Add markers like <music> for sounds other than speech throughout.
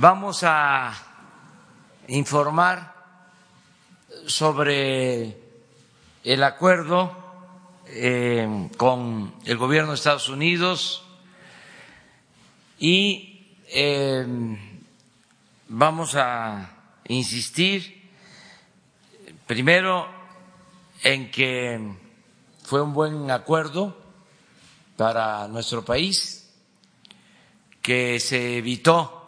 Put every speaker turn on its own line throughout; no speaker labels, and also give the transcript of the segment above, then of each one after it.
vamos a informar sobre el acuerdo eh, con el gobierno de Estados Unidos y eh, vamos a insistir primero en que fue un buen acuerdo para nuestro país, que se evitó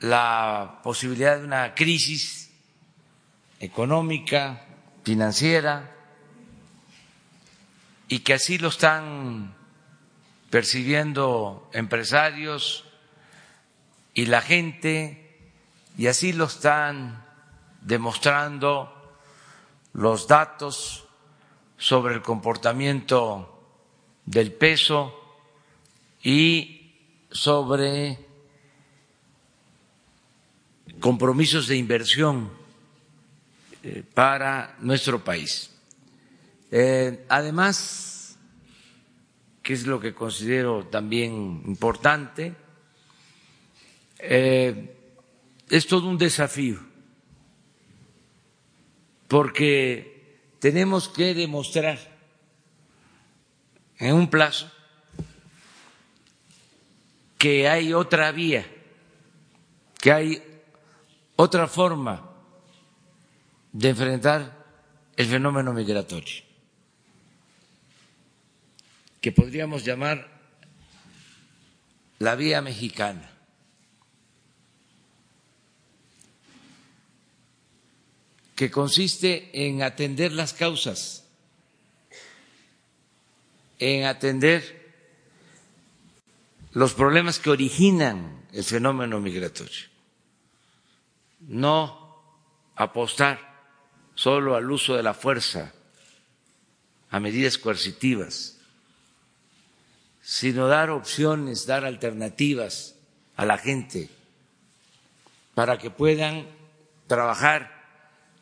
la posibilidad de una crisis económica, financiera, y que así lo están percibiendo empresarios y la gente, y así lo están demostrando los datos sobre el comportamiento del peso y sobre compromisos de inversión eh, para nuestro país. Eh, además, que es lo que considero también importante, eh, es todo un desafío, porque tenemos que demostrar en un plazo que hay otra vía, que hay otra forma de enfrentar el fenómeno migratorio, que podríamos llamar la vía mexicana. que consiste en atender las causas, en atender los problemas que originan el fenómeno migratorio no apostar solo al uso de la fuerza, a medidas coercitivas, sino dar opciones, dar alternativas a la gente para que puedan trabajar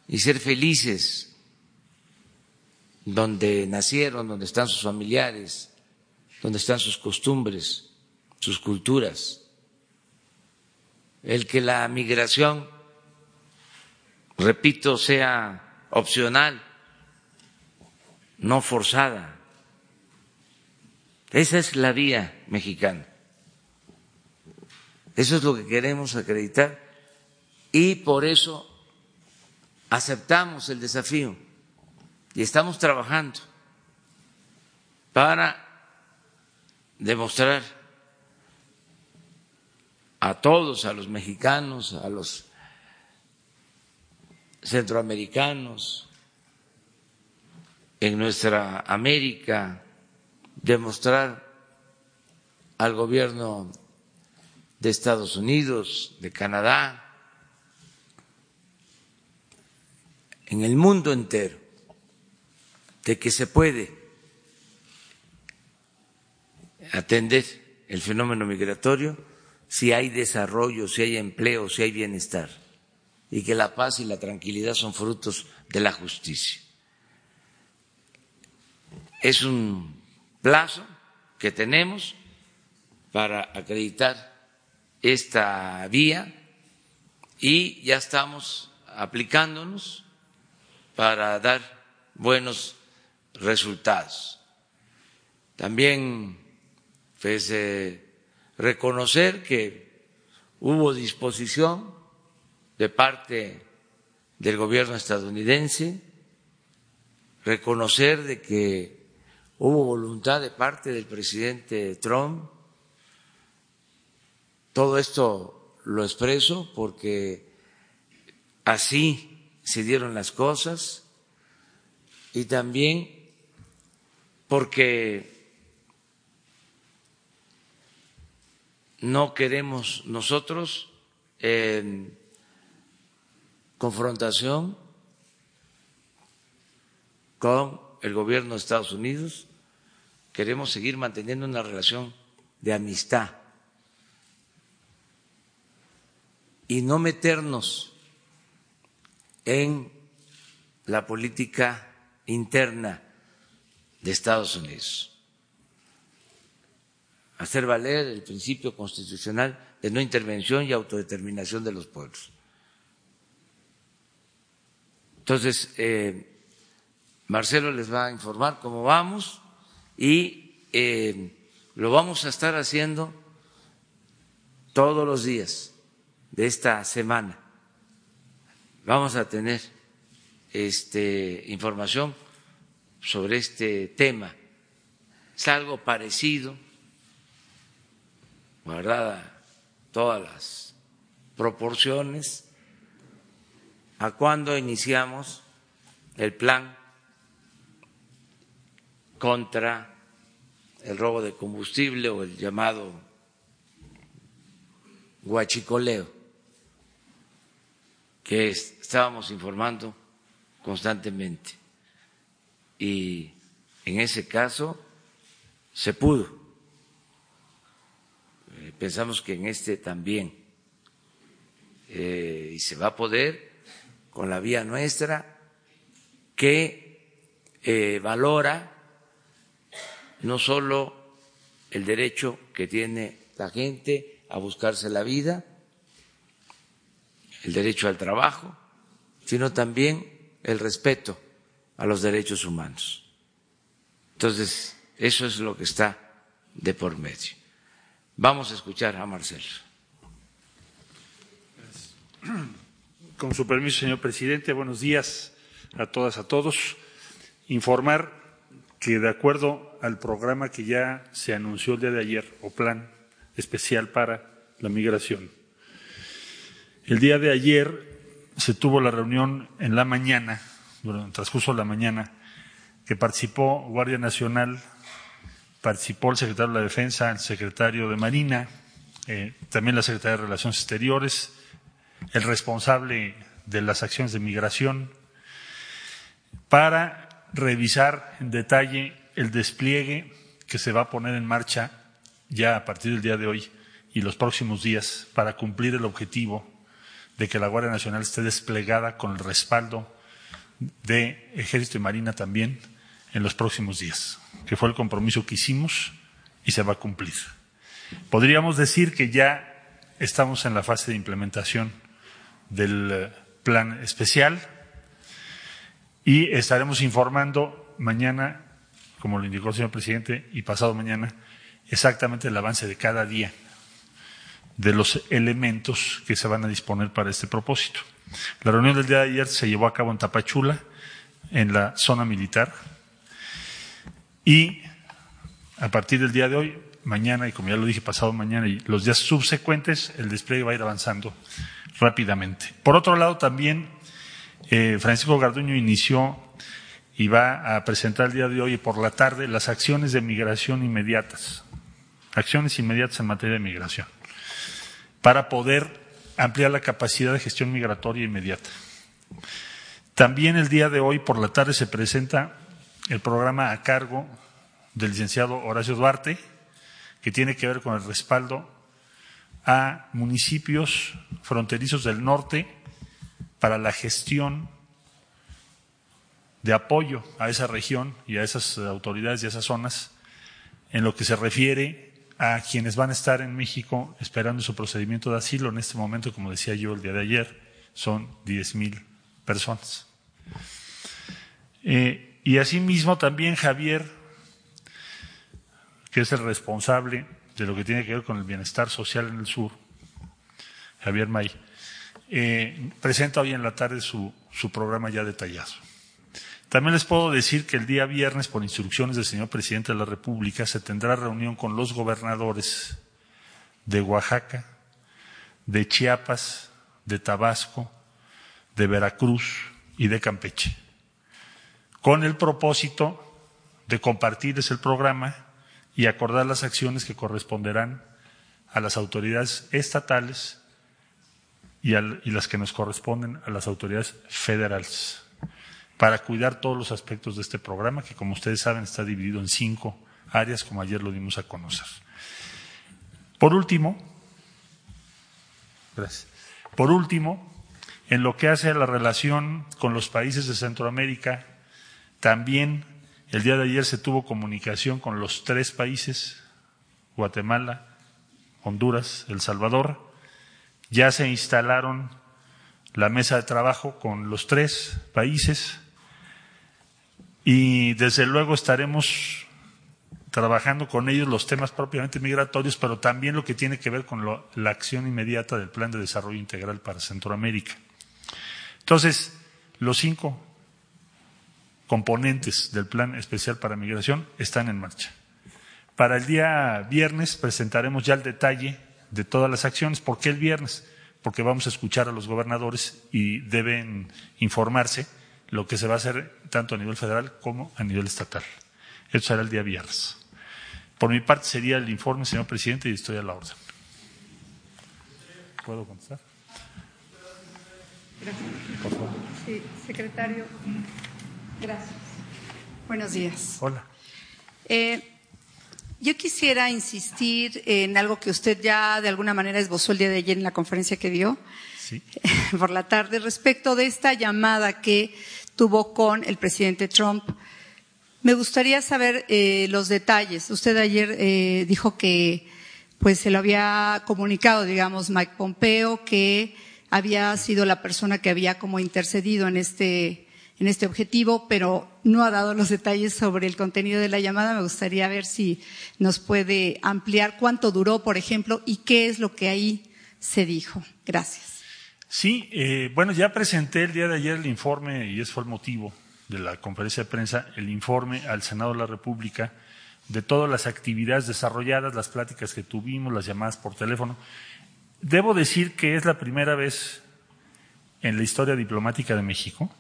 y ser felices donde nacieron, donde están sus familiares, donde están sus costumbres, sus culturas. El que la migración repito, sea opcional, no forzada. Esa es la vía mexicana. Eso es lo que queremos acreditar y por eso aceptamos el desafío y estamos trabajando para demostrar a todos, a los mexicanos, a los centroamericanos, en nuestra América, demostrar al gobierno de Estados Unidos, de Canadá, en el mundo entero, de que se puede atender el fenómeno migratorio si hay desarrollo, si hay empleo, si hay bienestar y que la paz y la tranquilidad son frutos de la justicia. Es un plazo que tenemos para acreditar esta vía y ya estamos aplicándonos para dar buenos resultados. También pues, eh, reconocer que hubo disposición de parte del gobierno estadounidense, reconocer de que hubo voluntad de parte del presidente Trump. Todo esto lo expreso porque así se dieron las cosas y también porque no queremos nosotros eh, confrontación con el gobierno de Estados Unidos, queremos seguir manteniendo una relación de amistad y no meternos en la política interna de Estados Unidos. hacer valer el principio constitucional de no intervención y autodeterminación de los pueblos. Entonces, eh, Marcelo les va a informar cómo vamos y eh, lo vamos a estar haciendo todos los días de esta semana. Vamos a tener este, información sobre este tema. Es algo parecido, guardada todas las proporciones, a cuando iniciamos el plan contra el robo de combustible o el llamado guachicoleo, que estábamos informando constantemente. Y en ese caso se pudo. Eh, pensamos que en este también. Eh, y se va a poder con la vía nuestra que eh, valora no solo el derecho que tiene la gente a buscarse la vida, el derecho al trabajo, sino también el respeto a los derechos humanos. Entonces, eso es lo que está de por medio. Vamos a escuchar a Marcelo.
Con su permiso, señor presidente, buenos días a todas, a todos. Informar que de acuerdo al programa que ya se anunció el día de ayer, o plan especial para la migración, el día de ayer se tuvo la reunión en la mañana, durante el transcurso de la mañana, que participó Guardia Nacional, participó el secretario de la Defensa, el secretario de Marina, eh, también la secretaria de Relaciones Exteriores, el responsable de las acciones de migración, para revisar en detalle el despliegue que se va a poner en marcha ya a partir del día de hoy y los próximos días para cumplir el objetivo de que la Guardia Nacional esté desplegada con el respaldo de Ejército y Marina también en los próximos días, que fue el compromiso que hicimos y se va a cumplir. Podríamos decir que ya estamos en la fase de implementación del eh, plan especial y estaremos informando mañana, como lo indicó el señor presidente, y pasado mañana, exactamente el avance de cada día de los elementos que se van a disponer para este propósito. La reunión del día de ayer se llevó a cabo en Tapachula, en la zona militar, y a partir del día de hoy, mañana, y como ya lo dije, pasado mañana y los días subsecuentes, el despliegue va a ir avanzando rápidamente. Por otro lado, también eh, Francisco Garduño inició y va a presentar el día de hoy por la tarde las acciones de migración inmediatas, acciones inmediatas en materia de migración para poder ampliar la capacidad de gestión migratoria inmediata. También el día de hoy por la tarde se presenta el programa a cargo del licenciado Horacio Duarte, que tiene que ver con el respaldo a municipios fronterizos del norte para la gestión de apoyo a esa región y a esas autoridades y a esas zonas en lo que se refiere a quienes van a estar en México esperando su procedimiento de asilo. En este momento, como decía yo el día de ayer, son 10.000 personas. Eh, y asimismo también Javier, que es el responsable de lo que tiene que ver con el bienestar social en el sur, Javier May, eh, presenta hoy en la tarde su, su programa ya detallado. También les puedo decir que el día viernes, por instrucciones del señor presidente de la República, se tendrá reunión con los gobernadores de Oaxaca, de Chiapas, de Tabasco, de Veracruz y de Campeche, con el propósito de compartirles el programa y acordar las acciones que corresponderán a las autoridades estatales y, las que nos corresponden a las autoridades federales para cuidar todos los aspectos de este programa, que como ustedes saben está dividido en cinco áreas, como ayer lo dimos a conocer. Por último, gracias. Por último, en lo que hace a la relación con los países de Centroamérica, también el día de ayer se tuvo comunicación con los tres países, Guatemala, Honduras, El Salvador. Ya se instalaron la mesa de trabajo con los tres países y desde luego estaremos trabajando con ellos los temas propiamente migratorios, pero también lo que tiene que ver con la acción inmediata del Plan de Desarrollo Integral para Centroamérica. Entonces, los cinco componentes del Plan Especial para Migración están en marcha. Para el día viernes presentaremos ya el detalle de todas las acciones. ¿Por qué el viernes? Porque vamos a escuchar a los gobernadores y deben informarse lo que se va a hacer tanto a nivel federal como a nivel estatal. Eso será el día viernes. Por mi parte sería el informe, señor presidente, y estoy a la orden. ¿Puedo contestar?
Por favor. Sí, secretario. Gracias. Buenos días.
Hola.
Eh, yo quisiera insistir en algo que usted ya de alguna manera esbozó el día de ayer en la conferencia que dio
sí. <laughs>
por la tarde respecto de esta llamada que tuvo con el presidente Trump. Me gustaría saber eh, los detalles. Usted ayer eh, dijo que pues se lo había comunicado, digamos, Mike Pompeo, que había sido la persona que había como intercedido en este, en este objetivo, pero no ha dado los detalles sobre el contenido de la llamada. Me gustaría ver si nos puede ampliar cuánto duró, por ejemplo, y qué es lo que ahí se dijo. Gracias.
Sí, eh, bueno, ya presenté el día de ayer el informe y ese fue el motivo de la conferencia de prensa, el informe al Senado de la República de todas las actividades desarrolladas, las pláticas que tuvimos, las llamadas por teléfono. Debo decir que es la primera vez en la historia diplomática de México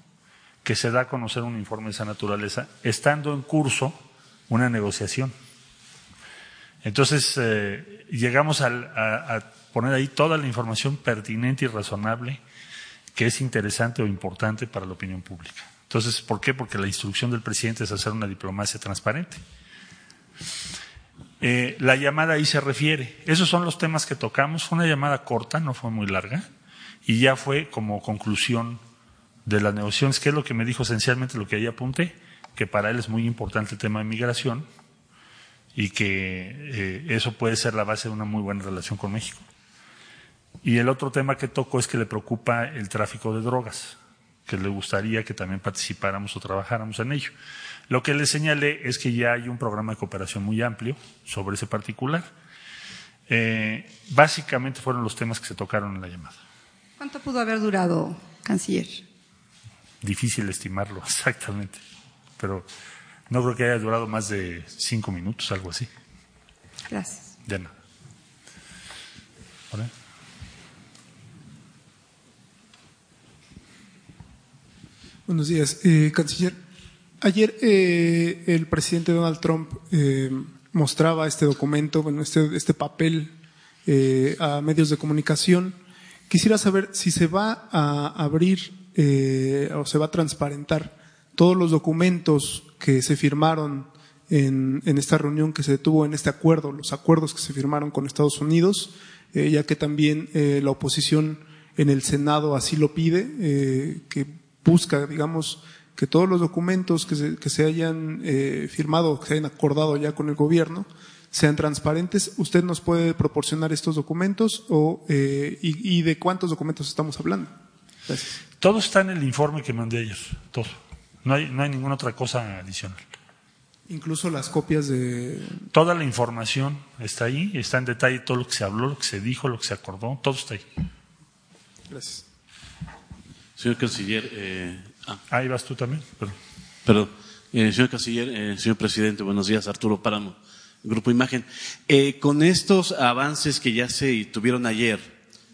que se da a conocer un informe de esa naturaleza, estando en curso una negociación. Entonces, eh, llegamos a, poner ahí toda la información pertinente y razonable que es interesante o importante para la opinión pública. Entonces, ¿por qué? Porque la instrucción del presidente es hacer una diplomacia transparente. Eh, la llamada ahí se refiere. Esos son los temas que tocamos. Fue una llamada corta, no fue muy larga, y ya fue como conclusión de las negociaciones, que es lo que me dijo esencialmente lo que ahí apunté, que para él es muy importante el tema de migración y que eh, eso puede ser la base de una muy buena relación con México. Y el otro tema que tocó es que le preocupa el tráfico de drogas, que le gustaría que también participáramos o trabajáramos en ello. Lo que le señalé es que ya hay un programa de cooperación muy amplio sobre ese particular. Eh, básicamente fueron los temas que se tocaron en la llamada.
¿Cuánto pudo haber durado, canciller?
Difícil estimarlo <laughs> exactamente, pero no creo que haya durado más de cinco minutos, algo así.
Gracias.
Ya no. ¿Hola?
Buenos días, eh, canciller. Ayer eh, el presidente Donald Trump eh, mostraba este documento, bueno, este, este papel eh, a medios de comunicación. Quisiera saber si se va a abrir eh, o se va a transparentar todos los documentos que se firmaron en, en, esta reunión que se tuvo en este acuerdo, los acuerdos que se firmaron con Estados Unidos, eh, ya que también eh, la oposición en el Senado así lo pide, eh, que busca, digamos, que todos los documentos que se, que se hayan eh, firmado, que se hayan acordado ya con el gobierno, sean transparentes. ¿Usted nos puede proporcionar estos documentos o, eh, y, y, de cuántos documentos estamos hablando? Gracias.
Todo está en el informe que mandé ayer, todo. No hay, no hay ninguna otra cosa adicional.
Incluso las copias de...
Toda la información está ahí, está en detalle todo lo que se habló, lo que se dijo, lo que se acordó, todo está ahí.
Gracias.
Señor Canciller, eh,
Ah. Ahí vas tú también. Perdón.
Perdón. Eh, señor Canciller, eh, señor presidente, buenos días. Arturo Páramo, Grupo Imagen. Eh, con estos avances que ya se tuvieron ayer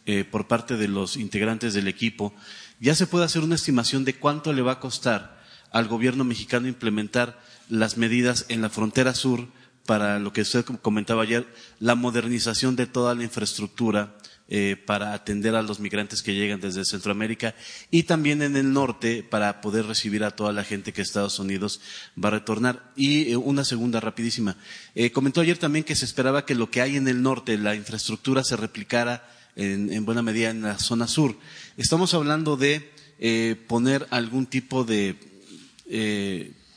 eh, por parte de los integrantes del equipo, ¿ya se puede hacer una estimación de cuánto le va a costar al gobierno mexicano implementar las medidas en la frontera sur para lo que usted comentaba ayer, la modernización de toda la infraestructura eh, para atender a los migrantes que llegan desde Centroamérica y también en el norte para poder recibir a toda la gente que Estados Unidos va a retornar. Y eh, una segunda rapidísima. Eh, comentó ayer también que se esperaba que lo que hay en el norte, la infraestructura, se replicara en, en buena medida en la zona sur. Estamos hablando de eh, poner algún tipo de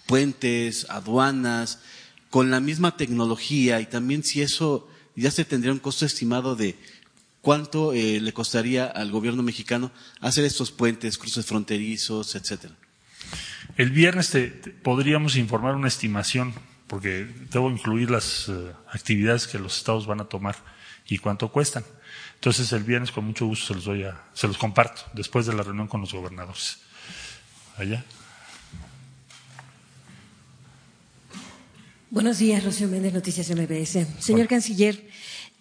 puentes, aduanas, con la misma tecnología y también si eso ya se tendría un costo estimado de cuánto eh, le costaría al gobierno mexicano hacer estos puentes, cruces fronterizos, etcétera.
El viernes te, podríamos informar una estimación, porque debo incluir las eh, actividades que los estados van a tomar y cuánto cuestan. Entonces el viernes con mucho gusto se los doy a, se los comparto después de la reunión con los gobernadores. Allá.
Buenos días, Rocío Méndez, Noticias MBS. Señor Canciller,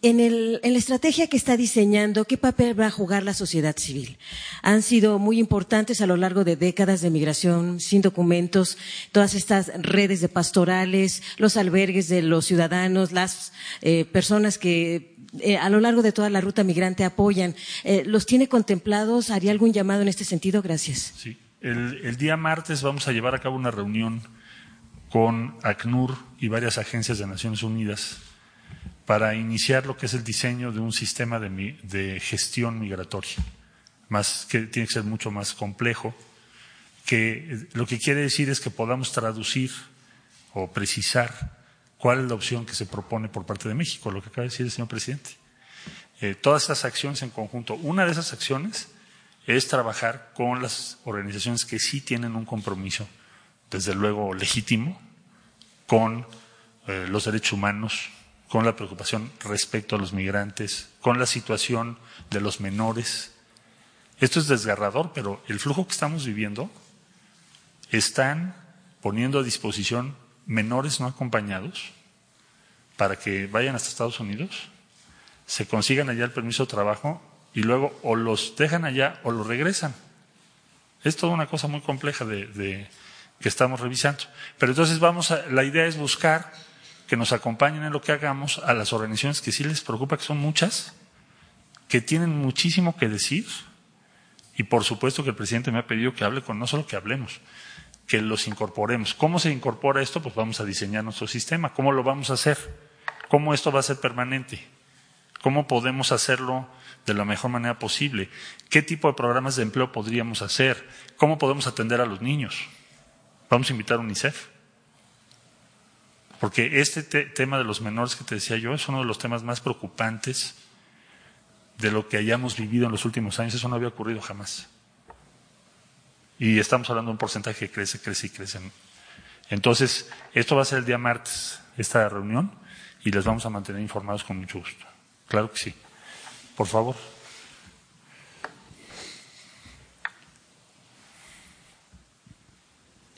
en, el, en, la estrategia que está diseñando, ¿qué papel va a jugar la sociedad civil? Han sido muy importantes a lo largo de décadas de migración sin documentos, todas estas redes de pastorales, los albergues de los ciudadanos, las eh, personas que eh, a lo largo de toda la ruta migrante apoyan. Eh, ¿Los tiene contemplados? ¿Haría algún llamado en este sentido? Gracias.
Sí. El, día martes vamos a llevar a cabo una reunión con ACNUR y varias agencias de Naciones Unidas para iniciar lo que es el diseño de un sistema de, de, gestión migratoria, más que tiene que ser mucho más complejo, que lo que quiere decir es que podamos traducir o precisar cuál es la opción que se propone por parte de México, lo que acaba de decir el señor presidente. Eh, todas estas acciones en conjunto, una de esas acciones es trabajar con las organizaciones que sí tienen un compromiso, desde luego legítimo, con eh, los derechos humanos, con la preocupación respecto a los migrantes, con la situación de los menores. Esto es desgarrador, pero el flujo que estamos viviendo están poniendo a disposición menores no acompañados para que vayan hasta Estados Unidos, se consigan allá el permiso de trabajo y luego o los dejan allá o los regresan. Es toda una cosa muy compleja de, que estamos revisando. Pero entonces vamos a, la idea es buscar que nos acompañen en lo que hagamos a las organizaciones que sí les preocupa, que son muchas, que tienen muchísimo que decir, y por supuesto que el presidente me ha pedido que hable con, no solo que hablemos, que los incorporemos. ¿Cómo se incorpora esto? Pues vamos a diseñar nuestro sistema. ¿Cómo lo vamos a hacer? ¿Cómo esto va a ser permanente? ¿Cómo podemos hacerlo de la mejor manera posible? ¿Qué tipo de programas de empleo podríamos hacer? ¿Cómo podemos atender a los niños? Vamos a invitar a UNICEF. Porque este te tema de los menores que te decía yo es uno de los temas más preocupantes de lo que hayamos vivido en los últimos años. Eso no había ocurrido jamás. Y estamos hablando de un porcentaje que crece, crece y crece. Entonces, esto va a ser el día martes, esta reunión, y les vamos a mantener informados con mucho gusto. Claro que sí. Por favor.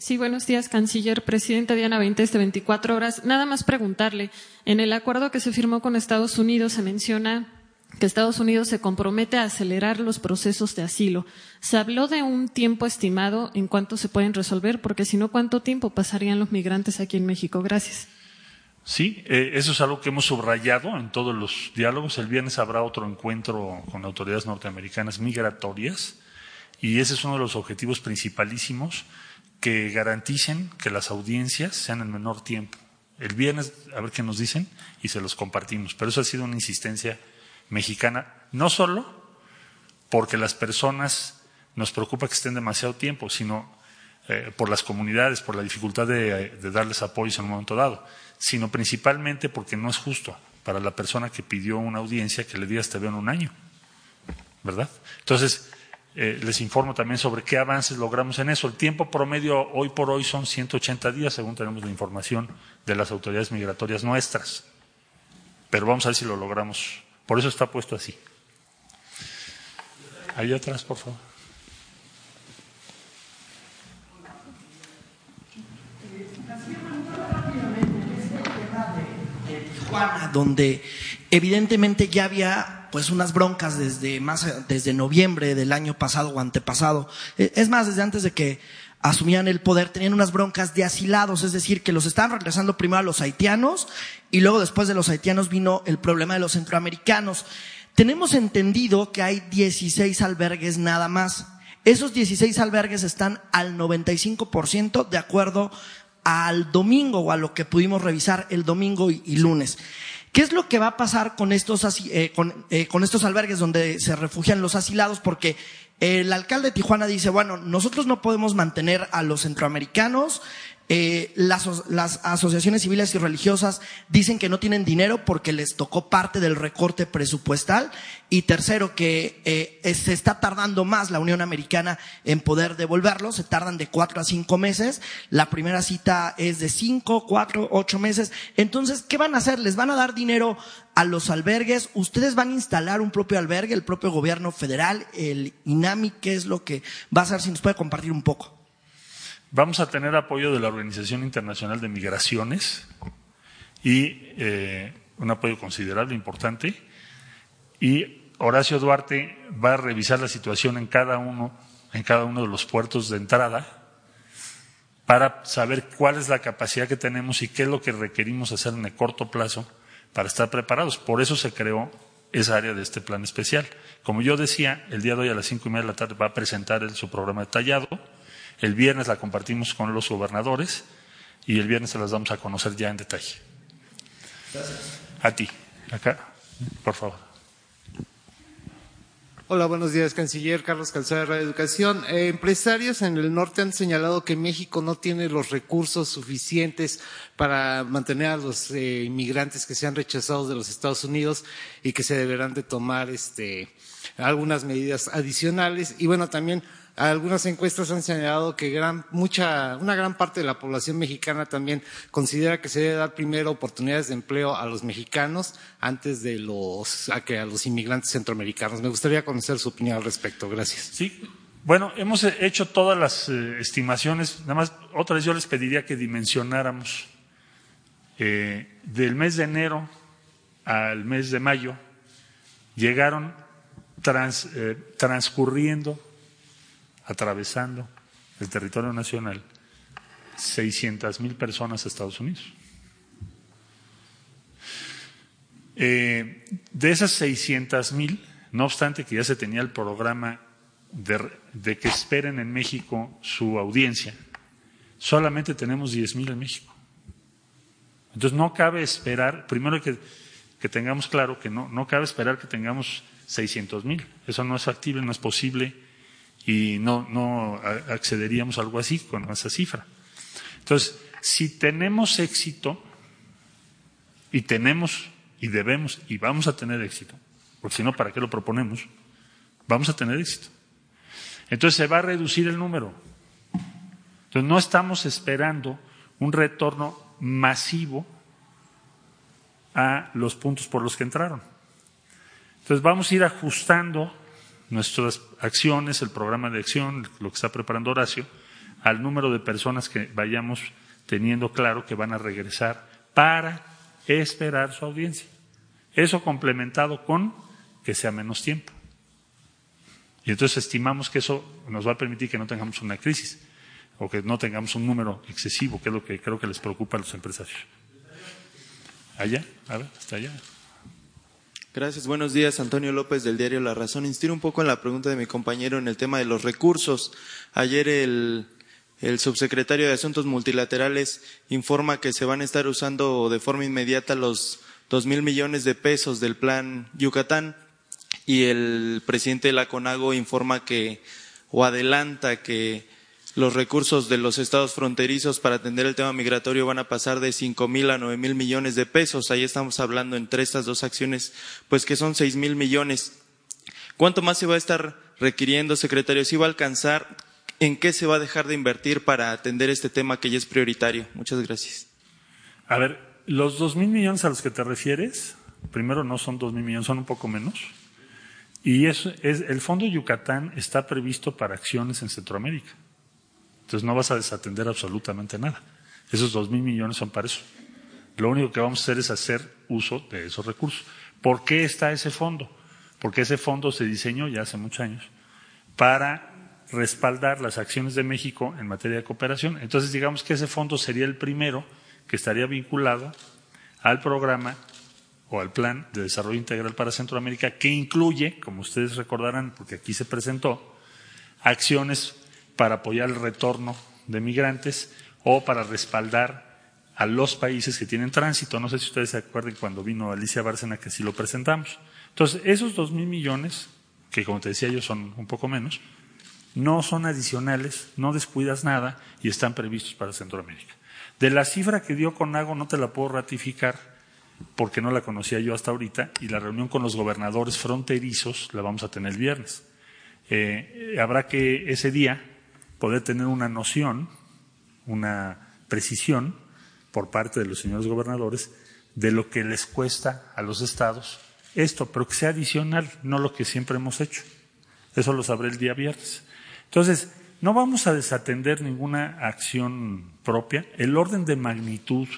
Sí, buenos días, canciller. Presidenta Diana 20, este 24 horas. Nada más preguntarle, en el acuerdo que se firmó con Estados Unidos se menciona que Estados Unidos se compromete a acelerar los procesos de asilo. ¿Se habló de un tiempo estimado en cuánto se pueden resolver? Porque si no, ¿cuánto tiempo pasarían los migrantes aquí en México? Gracias.
Sí, eh, eso es algo que hemos subrayado en todos los diálogos. El viernes habrá otro encuentro con autoridades norteamericanas migratorias y ese es uno de los objetivos principalísimos que garanticen que las audiencias sean en menor tiempo. El viernes, a ver qué nos dicen y se los compartimos. Pero eso ha sido una insistencia mexicana, no solo porque las personas nos preocupa que estén demasiado tiempo, sino eh, por las comunidades, por la dificultad de, darles apoyos en un momento dado, sino principalmente porque no es justo para la persona que pidió una audiencia que le diga te veo en un año. ¿Verdad? Entonces, eh, les informo también sobre qué avances logramos en eso. El tiempo promedio hoy por hoy son 180 días, según tenemos la información de las autoridades migratorias nuestras. Pero vamos a ver si lo logramos. Por eso está puesto así. Ahí atrás, por favor.
Tijuana, donde evidentemente ya había pues unas broncas desde más desde noviembre del año pasado o antepasado. E, es más, desde antes de que asumían el poder, tenían unas broncas de asilados, es decir, que los estaban regresando primero a los haitianos y luego después de los haitianos vino el problema de los centroamericanos. Tenemos entendido que hay 16 albergues nada más. Esos 16 albergues están al 95% de acuerdo al domingo o a lo que pudimos revisar el domingo y, lunes. ¿Qué es lo que va a pasar con estos, eh, con, eh, con estos albergues donde se refugian los asilados? Porque el alcalde de Tijuana dice, bueno, nosotros no podemos mantener a los centroamericanos Eh, las, las, asociaciones civiles y religiosas dicen que no tienen dinero porque les tocó parte del recorte presupuestal. Y tercero, que eh, se está tardando más la Unión Americana en poder devolverlo. Se tardan de cuatro a cinco meses. La primera cita es de cinco, cuatro, ocho meses. Entonces, ¿qué van a hacer? ¿Les van a dar dinero a los albergues? ¿Ustedes van a instalar un propio albergue, el propio gobierno federal, el INAMI? ¿Qué es lo que va a hacer? Si nos puede compartir un poco.
Vamos a tener apoyo de la Organización Internacional de Migraciones y eh, un apoyo considerable, importante. Y Horacio Duarte va a revisar la situación en cada uno, en cada uno de los puertos de entrada para saber cuál es la capacidad que tenemos y qué es lo que requerimos hacer en el corto plazo para estar preparados. Por eso se creó esa área de este plan especial. Como yo decía, el día de hoy a las cinco y media de la tarde va a presentar su programa detallado el viernes la compartimos con los gobernadores y el viernes se las vamos a conocer ya en detalle.
Gracias.
A ti, acá, por favor.
Hola, buenos días, canciller Carlos Calzada de Educación. Eh, empresarios en el norte han señalado que México no tiene los recursos suficientes para mantener a los eh, inmigrantes que sean rechazados de los Estados Unidos y que se deberán de tomar este, algunas medidas adicionales. Y bueno, también algunas encuestas han señalado que gran, mucha, una gran parte de la población mexicana también considera que se debe dar primero oportunidades de empleo a los mexicanos antes de los, a que a los inmigrantes centroamericanos. Me gustaría conocer su opinión al respecto. Gracias.
Sí. Bueno, hemos hecho todas las eh, estimaciones. Nada más, otra vez yo les pediría que dimensionáramos eh, del mes de enero al mes de mayo, llegaron trans, eh, transcurriendo atravesando el territorio nacional 600 mil personas a Estados Unidos. Eh, de esas 600 mil, no obstante que ya se tenía el programa de, de, que esperen en México su audiencia, solamente tenemos 10 mil en México. Entonces no cabe esperar, primero que, que tengamos claro que no, no cabe esperar que tengamos 600 mil. Eso no es factible, no es posible y no, no accederíamos a algo así con esa cifra. Entonces, si tenemos éxito, y tenemos, y debemos, y vamos a tener éxito, porque si no, ¿para qué lo proponemos? Vamos a tener éxito. Entonces se va a reducir el número. Entonces no estamos esperando un retorno masivo a los puntos por los que entraron. Entonces vamos a ir ajustando nuestras acciones, el programa de acción, lo que está preparando Horacio, al número de personas que vayamos teniendo claro que van a regresar para esperar su audiencia. Eso complementado con que sea menos tiempo. Y entonces estimamos que eso nos va a permitir que no tengamos una crisis o que no tengamos un número excesivo, que es lo que creo que les preocupa a los empresarios. Allá, a ver, hasta allá.
Gracias. Buenos días, Antonio López del diario La Razón. Instiro un poco en la pregunta de mi compañero en el tema de los recursos. Ayer el, el subsecretario de Asuntos Multilaterales informa que se van a estar usando de forma inmediata los dos mil millones de pesos del plan Yucatán y el presidente de la CONAGO informa que o adelanta que los recursos de los estados fronterizos para atender el tema migratorio van a pasar de cinco mil a nueve mil millones de pesos. Ahí estamos hablando entre estas dos acciones, pues que son seis mil millones. ¿Cuánto más se va a estar requiriendo, secretario? ¿Si va a alcanzar? ¿En qué se va a dejar de invertir para atender este tema que ya es prioritario? Muchas gracias.
A ver, los dos mil millones a los que te refieres, primero no son dos mil millones, son un poco menos. Y es, es, el Fondo Yucatán está previsto para acciones en Centroamérica. Entonces no vas a desatender absolutamente nada. Esos dos mil millones son para eso. Lo único que vamos a hacer es hacer uso de esos recursos. ¿Por qué está ese fondo? Porque ese fondo se diseñó ya hace muchos años para respaldar las acciones de México en materia de cooperación. Entonces digamos que ese fondo sería el primero que estaría vinculado al programa o al plan de desarrollo integral para Centroamérica que incluye, como ustedes recordarán, porque aquí se presentó, acciones para apoyar el retorno de migrantes o para respaldar a los países que tienen tránsito. No sé si ustedes se acuerdan cuando vino Alicia Bárcena que sí lo presentamos. Entonces, esos dos mil millones, que como te decía yo son un poco menos, no son adicionales, no descuidas nada y están previstos para Centroamérica. De la cifra que dio Conago no te la puedo ratificar porque no la conocía yo hasta ahorita y la reunión con los gobernadores fronterizos la vamos a tener el viernes. Eh, habrá que ese día poder tener una noción, una precisión por parte de los señores gobernadores de lo que les cuesta a los estados esto, pero que sea adicional, no lo que siempre hemos hecho. Eso lo sabré el día viernes. Entonces, no vamos a desatender ninguna acción propia. El orden de magnitud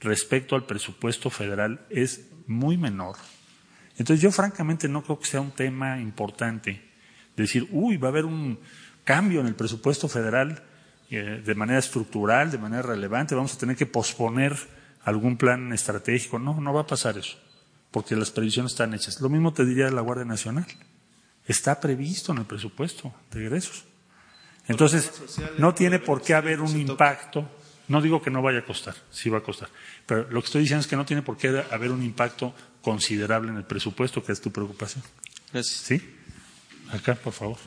respecto al presupuesto federal es muy menor. Entonces, yo francamente no creo que sea un tema importante decir, uy, va a haber un cambio en el presupuesto federal eh, de manera estructural, de manera relevante, vamos a tener que posponer algún plan estratégico. No, no va a pasar eso, porque las previsiones están hechas. Lo mismo te diría de la Guardia Nacional. Está previsto en el presupuesto de egresos. Entonces, no tiene por qué haber un impacto. No digo que no vaya a costar, sí va a costar. Pero lo que estoy diciendo es que no tiene por qué haber un impacto considerable en el presupuesto, que es tu preocupación.
Gracias.
¿Sí? Acá, por favor.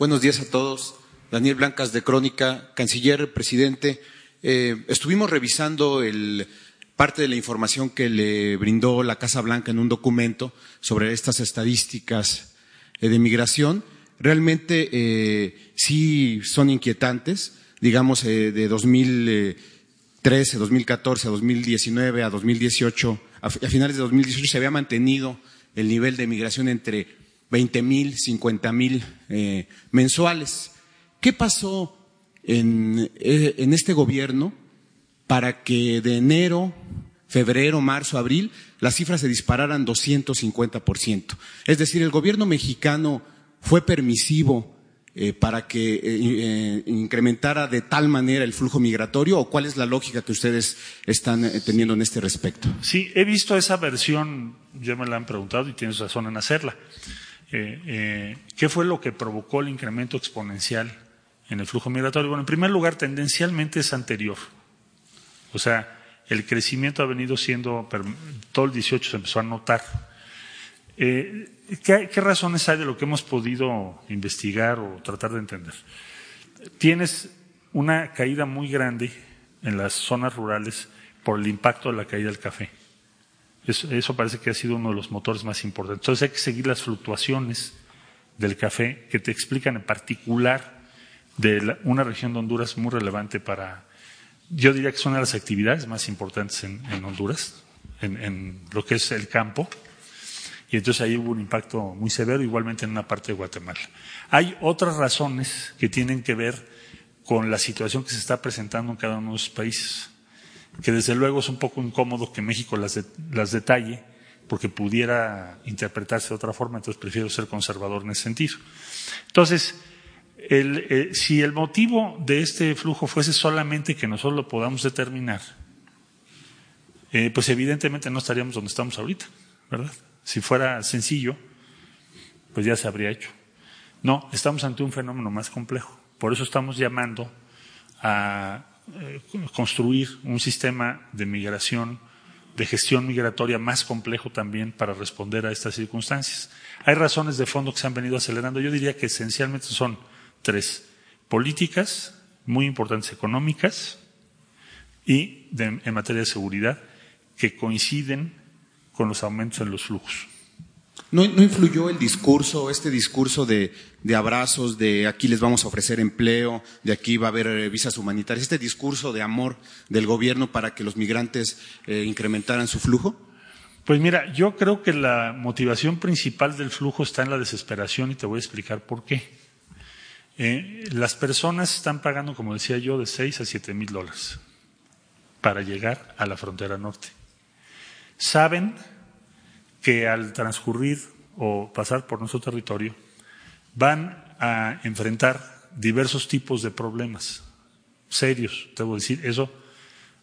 Buenos días a todos. Daniel Blancas de Crónica, canciller, presidente. Eh, estuvimos revisando el, parte de la información que le brindó la Casa Blanca en un documento sobre estas estadísticas eh, de migración. Realmente eh, sí son inquietantes. Digamos, de 2013, 2014, a 2019, a 2018, a finales de 2018 se había mantenido el nivel de migración entre 20 mil, 50 mil eh, mensuales. ¿Qué pasó en, eh, en este gobierno para que de enero, febrero, marzo, abril, las cifras se dispararan 250%? Es decir, el gobierno mexicano fue permisivo eh, para que incrementara de tal manera el flujo migratorio o cuál es la lógica que ustedes están teniendo en este respecto?
Sí, he visto esa versión, ya me la han preguntado y tienes razón en hacerla. ¿Qué fue lo que provocó el incremento exponencial en el flujo migratorio? Bueno, en primer lugar, tendencialmente es anterior. O sea, el crecimiento ha venido siendo, todo el 18 se empezó a notar. ¿qué, razones hay de lo que hemos podido investigar o tratar de entender? Tienes una caída muy grande en las zonas rurales por el impacto de la caída del café. Eso, parece que ha sido uno de los motores más importantes. Entonces hay que seguir las fluctuaciones del café que te explican en particular de una región de Honduras muy relevante para, yo diría que son una de las actividades más importantes en, Honduras, en lo que es el campo y entonces ahí hubo un impacto muy severo, igualmente en una parte de Guatemala. Hay otras razones que tienen que ver con la situación que se está presentando en cada uno de los países, que desde luego es un poco incómodo que México las, las detalle, porque pudiera interpretarse de otra forma, entonces prefiero ser conservador en ese sentido. Entonces, el, eh, si el motivo de este flujo fuese solamente que nosotros lo podamos determinar, eh, pues evidentemente no estaríamos donde estamos ahorita, ¿verdad? Si fuera sencillo, pues ya se habría hecho. No, estamos ante un fenómeno más complejo. Por eso estamos llamando a eh, construir un sistema de migración, de gestión migratoria más complejo también para responder a estas circunstancias. Hay razones de fondo que se han venido acelerando. Yo diría que esencialmente son tres. Políticas muy importantes económicas y en materia de seguridad que coinciden con los aumentos en los flujos.
¿No, influyó el discurso, este discurso de, abrazos, de aquí les vamos a ofrecer empleo, de aquí va a haber eh, visas humanitarias, este discurso de amor del gobierno para que los migrantes eh, incrementaran su flujo?
Pues mira, yo creo que la motivación principal del flujo está en la desesperación y te voy a explicar por qué. Eh, las personas están pagando, como decía yo, de 6 a 7 mil dólares para llegar a la frontera norte saben que al transcurrir o pasar por nuestro territorio van a enfrentar diversos tipos de problemas serios, debo decir, eso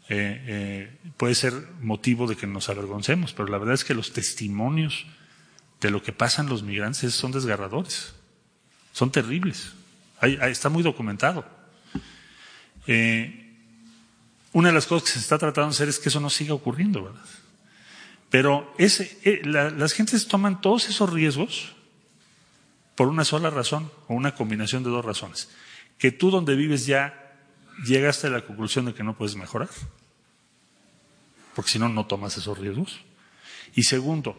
eh, eh, puede ser motivo de que nos avergoncemos, pero la verdad es que los testimonios de lo que pasan los migrantes son desgarradores, son terribles, está muy documentado. Eh, una de las cosas que se está tratando de hacer es que eso no siga ocurriendo, ¿verdad? Pero eh, las gentes toman todos esos riesgos por una sola razón o una combinación de dos razones. Que tú donde vives ya llegaste a la conclusión de que no puedes mejorar, porque si no, no tomas esos riesgos. Y segundo,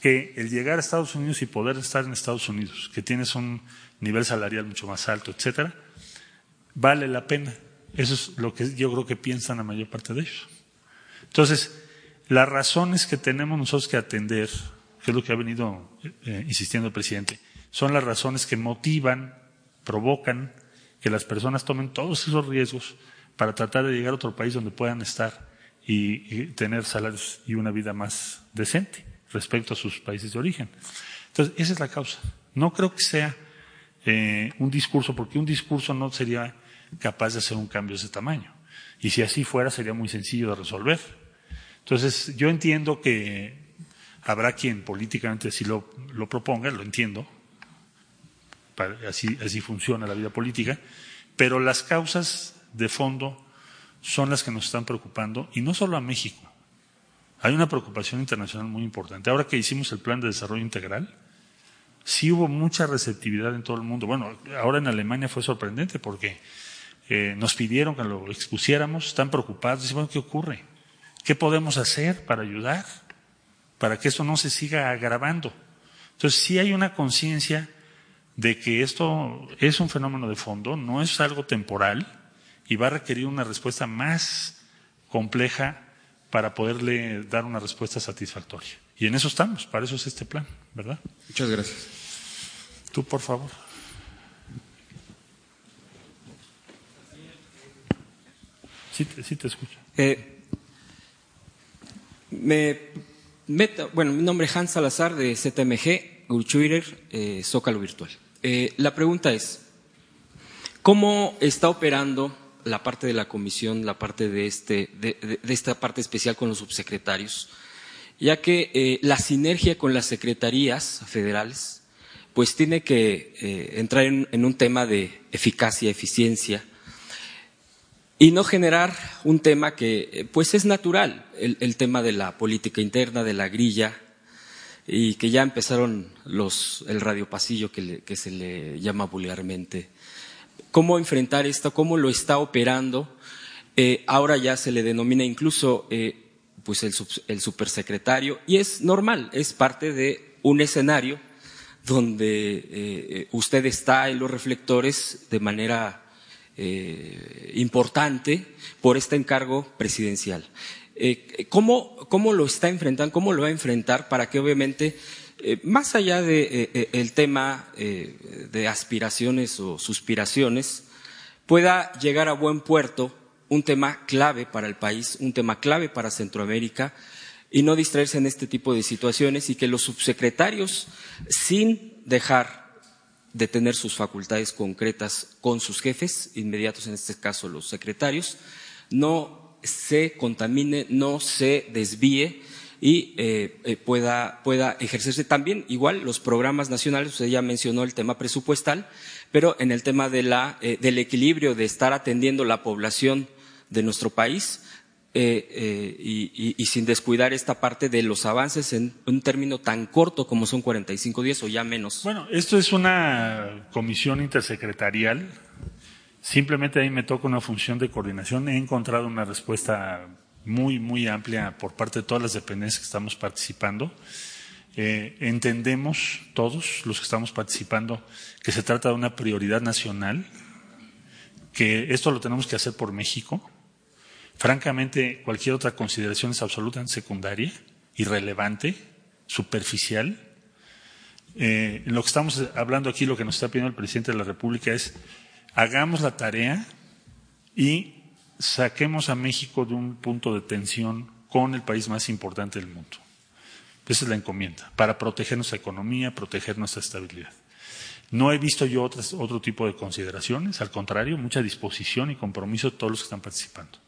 que el llegar a Estados Unidos y poder estar en Estados Unidos, que tienes un nivel salarial mucho más alto, etcétera, vale la pena. Eso es lo que yo creo que piensan la mayor parte de ellos. Entonces, las razones que tenemos nosotros que atender, que es lo que ha venido eh, insistiendo el presidente, son las razones que motivan, provocan que las personas tomen todos esos riesgos para tratar de llegar a otro país donde puedan estar y, tener salarios y una vida más decente respecto a sus países de origen. Entonces, esa es la causa. No creo que sea eh, un discurso, porque un discurso no sería capaz de hacer un cambio de ese tamaño. Y si así fuera, sería muy sencillo de resolver. Entonces, yo entiendo que habrá quien políticamente así lo, lo proponga, lo entiendo, así, así funciona la vida política, pero las causas de fondo son las que nos están preocupando, y no solo a México. Hay una preocupación internacional muy importante. Ahora que hicimos el plan de desarrollo integral, sí hubo mucha receptividad en todo el mundo. Bueno, ahora en Alemania fue sorprendente porque eh, nos pidieron que lo expusiéramos, están preocupados, dicen, bueno, ¿qué ocurre? ¿Qué podemos hacer para ayudar? Para que esto no se siga agravando. Entonces, sí hay una conciencia de que esto es un fenómeno de fondo, no es algo temporal y va a requerir una respuesta más compleja para poderle dar una respuesta satisfactoria. Y en eso estamos, para eso es este plan, ¿verdad?
Muchas gracias.
Tú, por favor. Sí, sí te escucho.
Eh, me bueno, mi nombre es Hans Salazar de ZMG, Urchuirer, eh, Zócalo Virtual. Eh, la pregunta es, ¿cómo está operando la parte de la comisión, la parte de, este, de, esta parte especial con los subsecretarios? Ya que eh, la sinergia con las secretarías federales, pues tiene que entrar en un tema de eficacia, eficiencia, y no generar un tema que eh, pues es natural, el, tema de la política interna, de la grilla, y que ya empezaron los, el radiopasillo que, que se le llama vulgarmente. ¿Cómo enfrentar esto? ¿Cómo lo está operando? Eh, ahora ya se le denomina incluso eh, pues el, el supersecretario y es normal, es parte de un escenario donde usted está en los reflectores de manera eh, importante por este encargo presidencial. Eh, ¿cómo, ¿cómo, lo está enfrentando? ¿Cómo lo va a enfrentar para que obviamente, eh, más allá del de, el tema de aspiraciones o suspiraciones, pueda llegar a buen puerto un tema clave para el país, un tema clave para Centroamérica, y no distraerse en este tipo de situaciones y que los subsecretarios, sin dejar de tener sus facultades concretas con sus jefes inmediatos, en este caso los secretarios, no se contamine, no se desvíe y eh, eh, pueda, pueda ejercerse. También igual los programas nacionales, usted ya mencionó el tema presupuestal, pero en el tema de la, eh, del equilibrio de estar atendiendo la población de nuestro país, eh, eh, y, y, sin descuidar esta parte de los avances en un término tan corto como son 45 días o ya menos.
Bueno, esto es una comisión intersecretarial. Simplemente ahí me toca una función de coordinación. He encontrado una respuesta muy, muy amplia por parte de todas las dependencias que estamos participando. Eh, entendemos todos los que estamos participando que se trata de una prioridad nacional, que esto lo tenemos que hacer por México Francamente, cualquier otra consideración es absolutamente secundaria, irrelevante, superficial. Eh, en lo que estamos hablando aquí, lo que nos está pidiendo el presidente de la República es hagamos la tarea y saquemos a México de un punto de tensión con el país más importante del mundo. Esa es la encomienda, para proteger nuestra economía, proteger nuestra estabilidad. No he visto yo otro tipo de consideraciones, al contrario, mucha disposición y compromiso de todos los que están participando.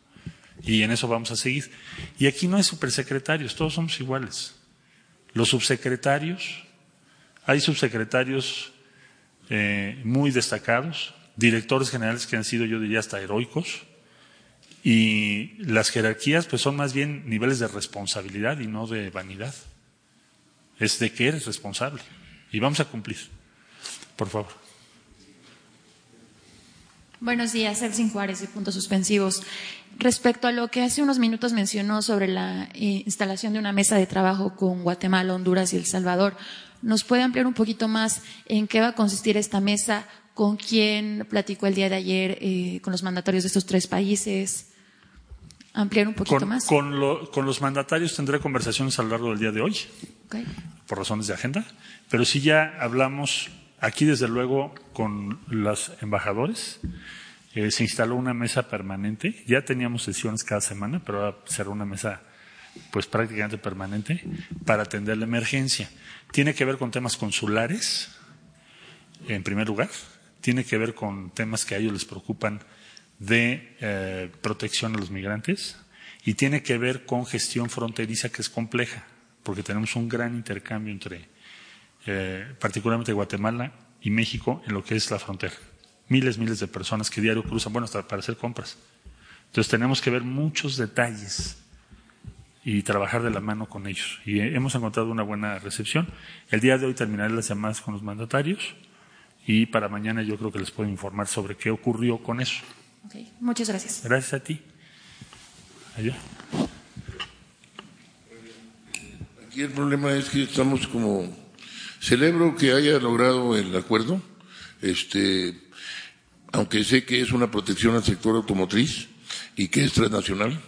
Y en eso vamos a seguir. Y aquí no hay supersecretarios, todos somos iguales. Los subsecretarios, hay subsecretarios eh, muy destacados, directores generales que han sido, yo diría, hasta heroicos, y las jerarquías pues son más bien niveles de responsabilidad y no de vanidad. Es de que eres responsable y vamos a cumplir. por favor.
Buenos días, Elsin Juárez de Puntos Suspensivos. Respecto a lo que hace unos minutos mencionó sobre la eh, instalación de una mesa de trabajo con Guatemala, Honduras y El Salvador, ¿nos puede ampliar un poquito más en qué va a consistir esta mesa? ¿Con quién platicó el día de ayer eh, con los mandatarios de estos tres países? Ampliar un poquito
con,
más.
Con, los mandatarios tendré conversaciones a lo largo del día de hoy, por razones de agenda, pero sí ya hablamos aquí, desde luego, con los embajadores. Eh, se instaló una mesa permanente. Ya teníamos sesiones cada semana, pero ahora será una mesa pues prácticamente permanente para atender la emergencia. Tiene que ver con temas consulares, en primer lugar. Tiene que ver con temas que a ellos les preocupan de eh, protección a los migrantes y tiene que ver con gestión fronteriza que es compleja, porque tenemos un gran intercambio entre, eh, particularmente Guatemala y México, en lo que es la frontera miles, miles de personas que diario cruzan, bueno, hasta para hacer compras. Entonces tenemos que ver muchos detalles y trabajar de la mano con ellos. Y hemos encontrado una buena recepción. El día de hoy terminaré las llamadas con los mandatarios y para mañana yo creo que les puedo informar sobre qué ocurrió con eso.
Muchas gracias.
Gracias a ti. Allá.
Aquí el problema es que estamos como celebro que haya logrado el acuerdo. Este, aunque sé que es una protección al sector automotriz y que es transnacional,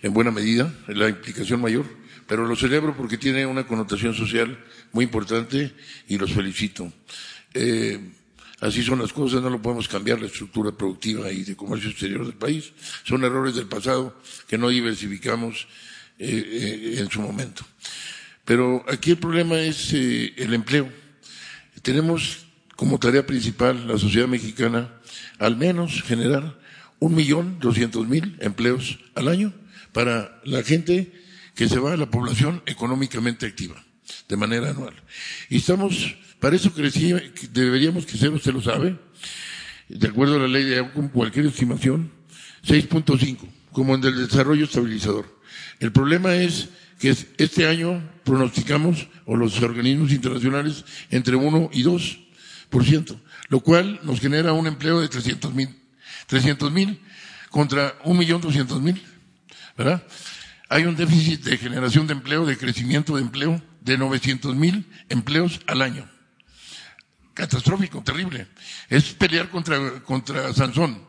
en buena medida, es la implicación mayor, pero lo celebro porque tiene una connotación social muy importante y los felicito. Eh, así son las cosas, no lo podemos cambiar la estructura productiva y de comercio exterior del país. Son errores del pasado que no diversificamos eh, eh, en su momento. Pero aquí el problema es el empleo. Tenemos como tarea principal la sociedad mexicana al menos generar un millón doscientos mil empleos al año para la gente que se va a la población económicamente activa de manera anual. Y estamos, para eso crecí, deberíamos crecer, usted lo sabe, de acuerdo a la ley de cualquier estimación, 6.5, como en el desarrollo estabilizador. El problema es que este año pronosticamos, o los organismos internacionales, entre 1 y 2 lo cual nos genera un empleo de 300 mil. 300 mil contra 1.200.000, ¿verdad? Hay un déficit de generación de empleo, de crecimiento de empleo, de 900 mil empleos al año. Catastrófico, terrible. Es pelear contra, contra Sansón.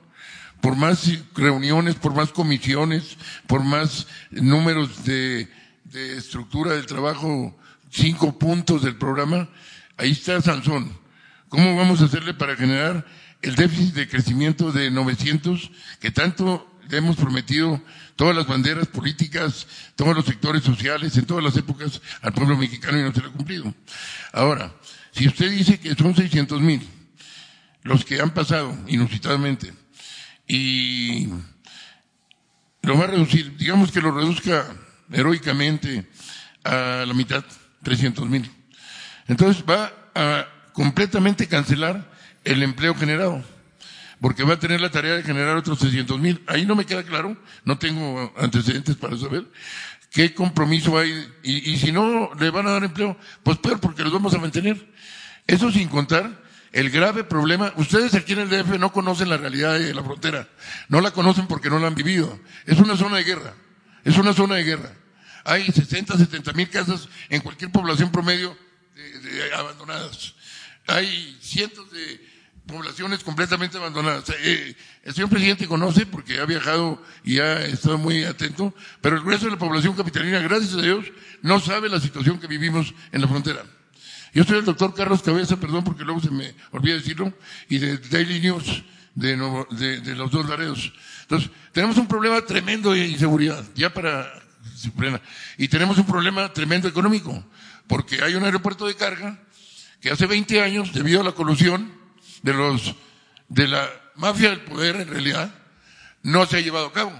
Por más reuniones, por más comisiones, por más números de, de estructura del trabajo, cinco puntos del programa, ahí está Sansón ¿Cómo vamos a hacerle para generar el déficit de crecimiento de 900 que tanto le hemos prometido todas las banderas políticas, todos los sectores sociales, en todas las épocas al pueblo mexicano y no se lo ha cumplido? Ahora, si usted dice que son 600 mil los que han pasado inusitadamente y lo va a reducir, digamos que lo reduzca heroicamente a la mitad, 300 mil. Entonces va a completamente cancelar el empleo generado, porque va a tener la tarea de generar otros 600 mil. Ahí no me queda claro, no tengo antecedentes para saber qué compromiso hay, y, y si no le van a dar empleo, pues peor, porque los vamos a mantener. Eso sin contar el grave problema, ustedes aquí en el DF no conocen la realidad de la frontera, no la conocen porque no la han vivido. Es una zona de guerra, es una zona de guerra. Hay 60, 70 mil casas en cualquier población promedio abandonadas hay cientos de poblaciones completamente abandonadas. Eh, el señor presidente conoce porque ha viajado y ha estado muy atento, pero el resto de la población capitalina, gracias a Dios, no sabe la situación que vivimos en la frontera. Yo soy el doctor Carlos Cabeza, perdón porque luego se me olvida decirlo, y de Daily News de, de, los dos laredos. Entonces, tenemos un problema tremendo de inseguridad, ya para y tenemos un problema tremendo económico, porque hay un aeropuerto de carga que hace 20 años, debido a la colusión de los, de la mafia del poder en realidad, no se ha llevado a cabo.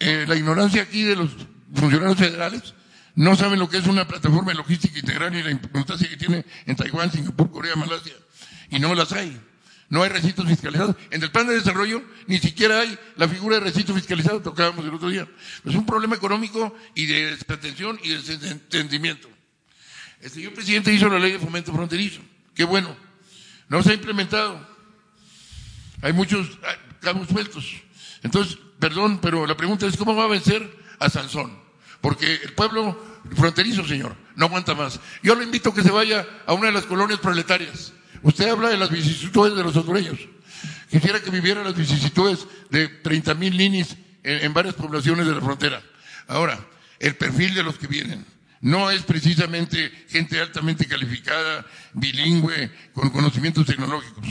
Eh, la ignorancia aquí de los funcionarios federales no saben lo que es una plataforma de logística integral y la importancia que tiene en Taiwán, Singapur, Corea, Malasia. Y no las hay. No hay recintos fiscalizados. En el plan de desarrollo ni siquiera hay la figura de recinto fiscalizado, tocábamos el otro día. Es un problema económico y de desatención y de desentendimiento. El señor presidente hizo la ley de fomento fronterizo. Qué bueno. No se ha implementado. Hay muchos cabos sueltos. Entonces, perdón, pero la pregunta es cómo va a vencer a Sansón. Porque el pueblo fronterizo, señor, no aguanta más. Yo le invito a que se vaya a una de las colonias proletarias. Usted habla de las vicisitudes de los hondureños. Quisiera que viviera las vicisitudes de 30 mil ninis en varias poblaciones de la frontera. Ahora, el perfil de los que vienen no es precisamente gente altamente calificada, bilingüe, con conocimientos tecnológicos.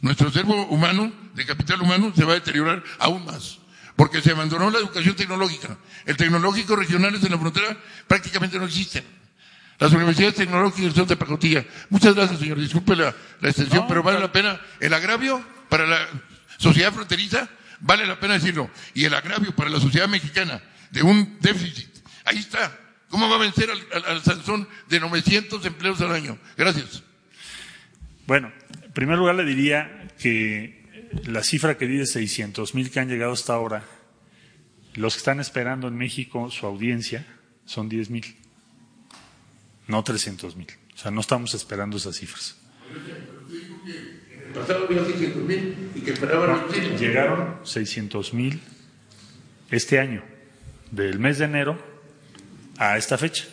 Nuestro acervo humano, de capital humano, se va a deteriorar aún más, porque se abandonó la educación tecnológica. El tecnológico regionales en la frontera prácticamente no existen. Las universidades tecnológicas son de pacotilla. Muchas gracias, señor. Disculpe la, la extensión, pero vale la pena el agravio para la sociedad fronteriza, vale la pena decirlo. Y el agravio para la sociedad mexicana de un déficit. Ahí está. ¿Cómo va a vencer al, al, al Sansón de 900 empleos al año? Gracias.
Bueno, en primer lugar le diría que la cifra que di de 600 mil que han llegado hasta ahora, los que están esperando en México su audiencia son 10 mil, no 300 mil. O sea, no estamos esperando esas cifras.
El pasado había 600 mil y que esperaban
No, llegaron 600 mil este año, del mes de enero a esta fecha.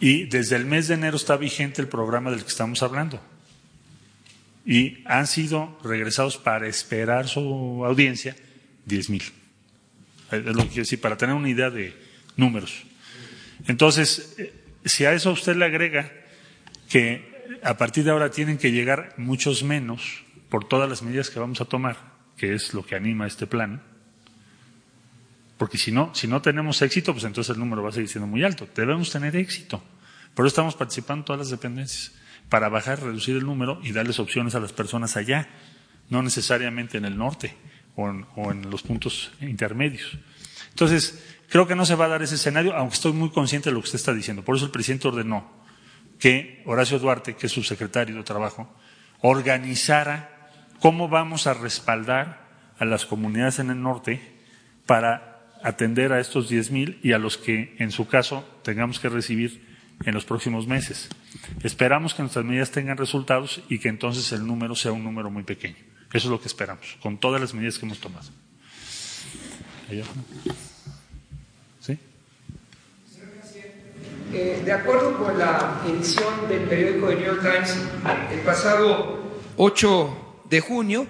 Y desde el mes de enero está vigente el programa del que estamos hablando. Y han sido regresados para esperar su audiencia 10 mil. Es lo que quiero decir, para tener una idea de números. Entonces, eh, si a eso usted le agrega que a partir de ahora tienen que llegar muchos menos por todas las medidas que vamos a tomar, que es lo que anima este plan, porque si no, si no tenemos éxito, pues entonces el número va a seguir siendo muy alto. Debemos tener éxito. Por eso estamos participando en todas las dependencias, para bajar, reducir el número y darles opciones a las personas allá, no necesariamente en el norte o en, o en los puntos intermedios. Entonces, creo que no se va a dar ese escenario, aunque estoy muy consciente de lo que usted está diciendo. Por eso el presidente ordenó que Horacio Duarte, que es su secretario de Trabajo, organizara cómo vamos a respaldar a las comunidades en el norte para atender a estos 10.000 y a los que, en su caso, tengamos que recibir en los próximos meses. Esperamos que nuestras medidas tengan resultados y que entonces el número sea un número muy pequeño. Eso es lo que esperamos, con todas las medidas que hemos tomado. ¿Sí?
Eh, de acuerdo con la edición del periódico de New York Times, el pasado 8 de junio,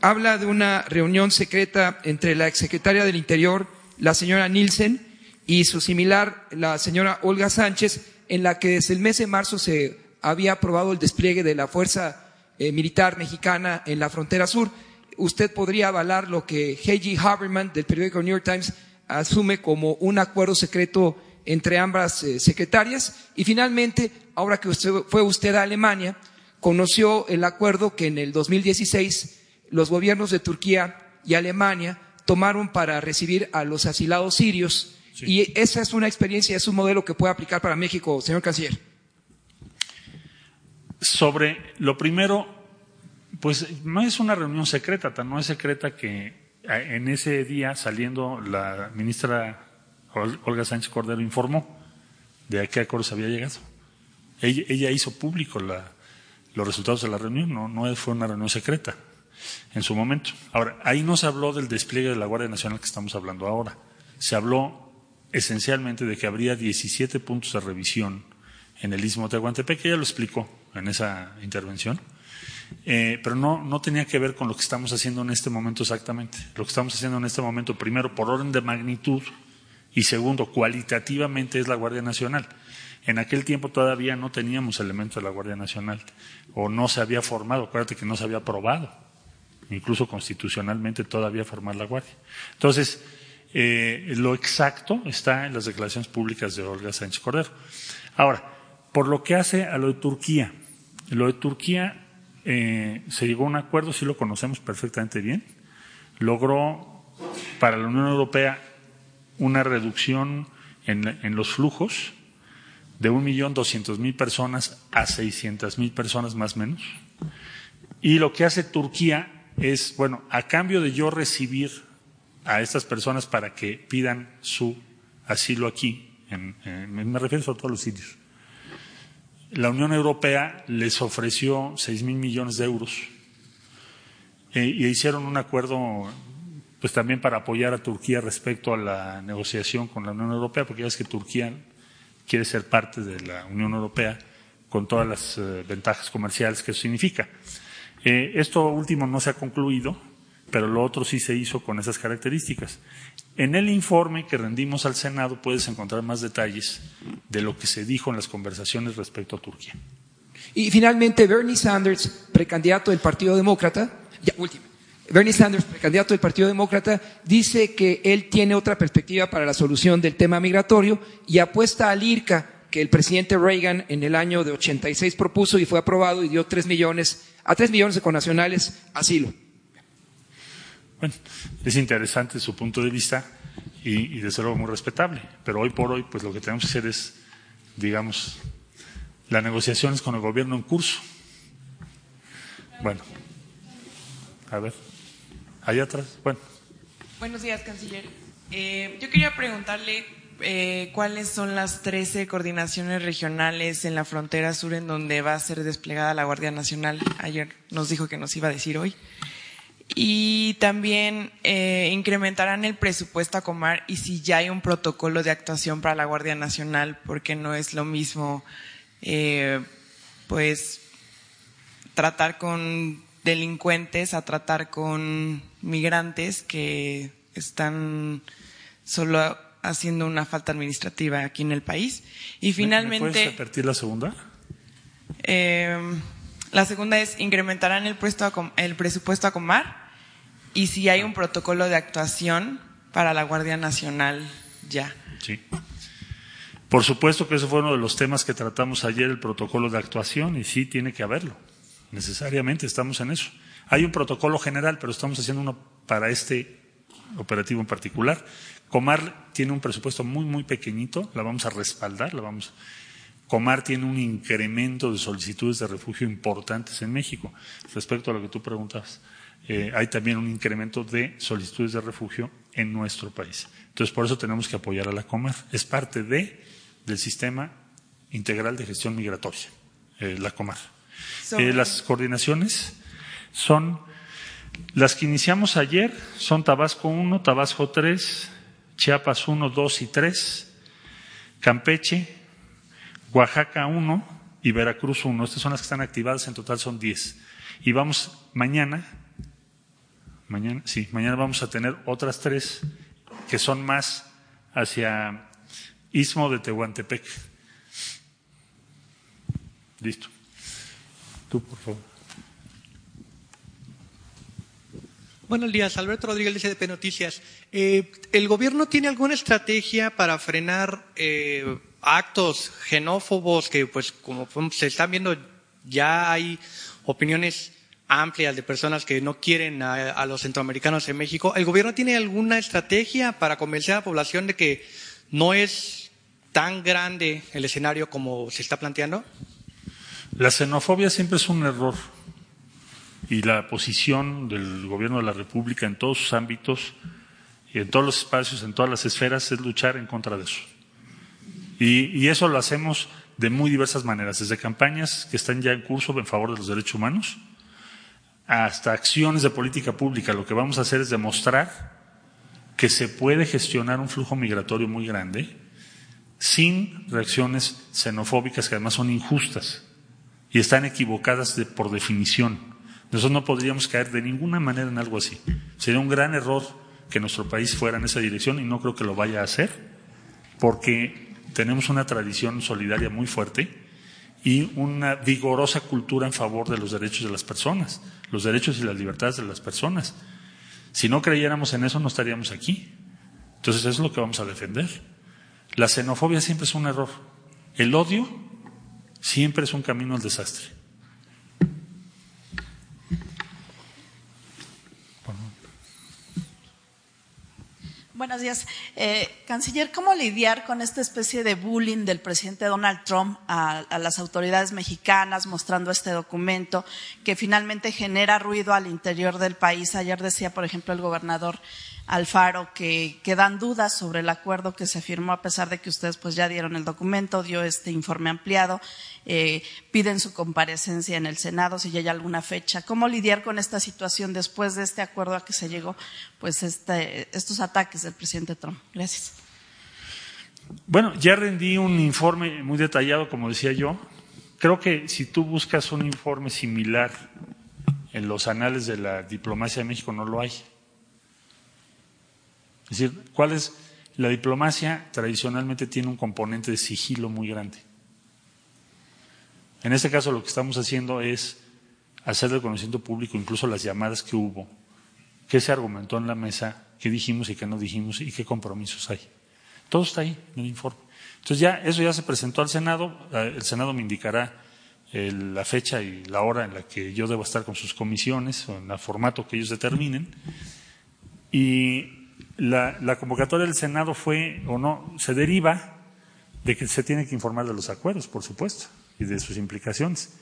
habla de una reunión secreta entre la exsecretaria del Interior, la señora Nielsen, y su similar, la señora Olga Sánchez, en la que desde el mes de marzo se había aprobado el despliegue de la Fuerza eh, Militar Mexicana en la frontera sur. Usted podría avalar lo que Heiji Haberman del periódico New York Times asume como un acuerdo secreto entre ambas eh, secretarias. Y finalmente, ahora que usted, fue usted a Alemania, conoció el acuerdo que en el 2016 los gobiernos de Turquía y Alemania tomaron para recibir a los asilados sirios. Sí. Y esa es una experiencia, es un modelo que puede aplicar para México, señor canciller.
Sobre lo primero, pues no es una reunión secreta, tan no es secreta que en ese día saliendo la ministra Olga Sánchez Cordero informó de a qué acuerdo se había llegado. Ella, ella hizo público la, los resultados de la reunión, no, no fue una reunión secreta en su momento. Ahora, ahí no se habló del despliegue de la Guardia Nacional que estamos hablando ahora. Se habló esencialmente de que habría 17 puntos de revisión en el Istmo de Tehuantepec, que ella lo explicó en esa intervención, eh, pero no, no tenía que ver con lo que estamos haciendo en este momento exactamente. Lo que estamos haciendo en este momento, primero, por orden de magnitud, y segundo, cualitativamente es la Guardia Nacional. En aquel tiempo todavía no teníamos elementos de la Guardia Nacional, o no se había formado, acuérdate que no se había aprobado incluso constitucionalmente todavía formar la Guardia. Entonces, eh, lo exacto está en las declaraciones públicas de Olga Sánchez Cordero. Ahora, por lo que hace a lo de Turquía, lo de Turquía eh, se llegó a un acuerdo, sí lo conocemos perfectamente bien, logró para la Unión Europea una reducción en, en los flujos de un millón doscientos mil personas a seiscientas mil personas más o menos. Y lo que hace Turquía es, bueno, a cambio de yo recibir a estas personas para que pidan su asilo aquí, en, me refiero a todos los sitios, la Unión Europea les ofreció seis mil millones de euros eh, y hicieron un acuerdo pues también para apoyar a Turquía respecto a la negociación con la Unión Europea, porque ya es que Turquía quiere ser parte de la Unión Europea con todas las eh, ventajas comerciales que eso significa. Eh, esto último no se ha concluido, pero lo otro sí se hizo con esas características. En el informe que rendimos al Senado puedes encontrar más detalles de lo que se dijo en las conversaciones respecto a Turquía.
Y finalmente, Bernie Sanders, precandidato del Partido Demócrata, ya. Bernie Sanders, precandidato del Partido Demócrata, dice que él tiene otra perspectiva para la solución del tema migratorio y apuesta al IRCA que el presidente Reagan en el año de 86 propuso y fue aprobado y dio tres millones, a tres millones de connacionales asilo.
Bueno, es interesante su punto de vista y, y desde luego muy respetable, pero hoy por hoy pues lo que tenemos que hacer es, digamos, las negociaciones con el gobierno en curso. Bueno, a ver. Allá atrás, bueno.
Buenos días, canciller. Eh, yo quería preguntarle eh, cuáles son las 13 coordinaciones regionales en la frontera sur en donde va a ser desplegada la Guardia Nacional. Ayer nos dijo que nos iba a decir hoy. Y también eh, incrementarán el presupuesto a Comar y si ya hay un protocolo de actuación para la Guardia Nacional, porque no es lo mismo, eh, pues, tratar con delincuentes a tratar con migrantes que están solo haciendo una falta administrativa aquí en el país. Y finalmente.
¿Me puedes repetir la segunda?
Eh, la segunda es incrementarán el, el presupuesto a Comar y si hay un protocolo de actuación para la Guardia Nacional ya.
Sí. Por supuesto que ese fue uno de los temas que tratamos ayer, el protocolo de actuación, y sí tiene que haberlo necesariamente estamos en eso. Hay un protocolo general, pero estamos haciendo uno para este operativo en particular. Comar tiene un presupuesto muy, muy pequeñito, la vamos a respaldar, la vamos. Comar tiene un incremento de solicitudes de refugio importantes en México. Respecto a lo que tú preguntabas, eh, hay también un incremento de solicitudes de refugio en nuestro país. Entonces, por eso tenemos que apoyar a la Comar. Es parte de, del sistema integral de gestión migratoria, eh, la Comar. Eh, las coordinaciones son las que iniciamos ayer, son Tabasco 1, Tabasco 3, Chiapas 1, 2 y 3, Campeche, Oaxaca 1 y Veracruz 1. Estas son las que están activadas, en total son 10. Y vamos mañana, mañana, sí, mañana vamos a tener otras tres que son más hacia Istmo de Tehuantepec. Listo.
Buenos días, Alberto Rodríguez de CDP Noticias. Eh, ¿El gobierno tiene alguna estrategia para frenar eh, actos xenófobos que, pues, como se están viendo, ya hay opiniones amplias de personas que no quieren a, a, los centroamericanos en México? ¿El gobierno tiene alguna estrategia para convencer a la población de que no es tan grande el escenario como se está planteando?
La xenofobia siempre es un error y la posición del gobierno de la República en todos sus ámbitos y en todos los espacios, en todas las esferas, es luchar en contra de eso. Y, y, eso lo hacemos de muy diversas maneras, desde campañas que están ya en curso en favor de los derechos humanos, hasta acciones de política pública. Lo que vamos a hacer es demostrar que se puede gestionar un flujo migratorio muy grande sin reacciones xenofóbicas que además son injustas y están equivocadas de, por definición. Nosotros no podríamos caer de ninguna manera en algo así. Sería un gran error que nuestro país fuera en esa dirección y no creo que lo vaya a hacer, porque tenemos una tradición solidaria muy fuerte y una vigorosa cultura en favor de los derechos de las personas, los derechos y las libertades de las personas. Si no creyéramos en eso, no estaríamos aquí. Entonces, es lo que vamos a defender. La xenofobia siempre es un error. El odio siempre es un camino al desastre.
Buenos días. Eh, canciller, ¿cómo lidiar con esta especie de bullying del presidente Donald Trump a, a, las autoridades mexicanas mostrando este documento que finalmente genera ruido al interior del país? Ayer decía, por ejemplo, el gobernador Alfaro que, que, dan dudas sobre el acuerdo que se firmó a pesar de que ustedes pues ya dieron el documento, dio este informe ampliado, eh, piden su comparecencia en el Senado si ya hay alguna fecha. ¿Cómo lidiar con esta situación después de este acuerdo a que se llegó pues este, estos ataques del presidente Trump? Gracias.
Bueno, ya rendí un informe muy detallado, como decía yo. Creo que si tú buscas un informe similar en los anales de la diplomacia de México, no lo hay. Es decir, ¿cuál es? La diplomacia tradicionalmente tiene un componente de sigilo muy grande. En este caso lo que estamos haciendo es hacer de conocimiento público incluso las llamadas que hubo, qué se argumentó en la mesa, qué dijimos y qué no dijimos y qué compromisos hay. Todo está ahí en el informe. Entonces ya eso ya se presentó al Senado, eh, el Senado me indicará la fecha y la hora en la que yo debo estar con sus comisiones o en el formato que ellos determinen. Y la, convocatoria del Senado fue o no, se deriva de que se tiene que informar de los acuerdos, por supuesto, y de sus implicaciones.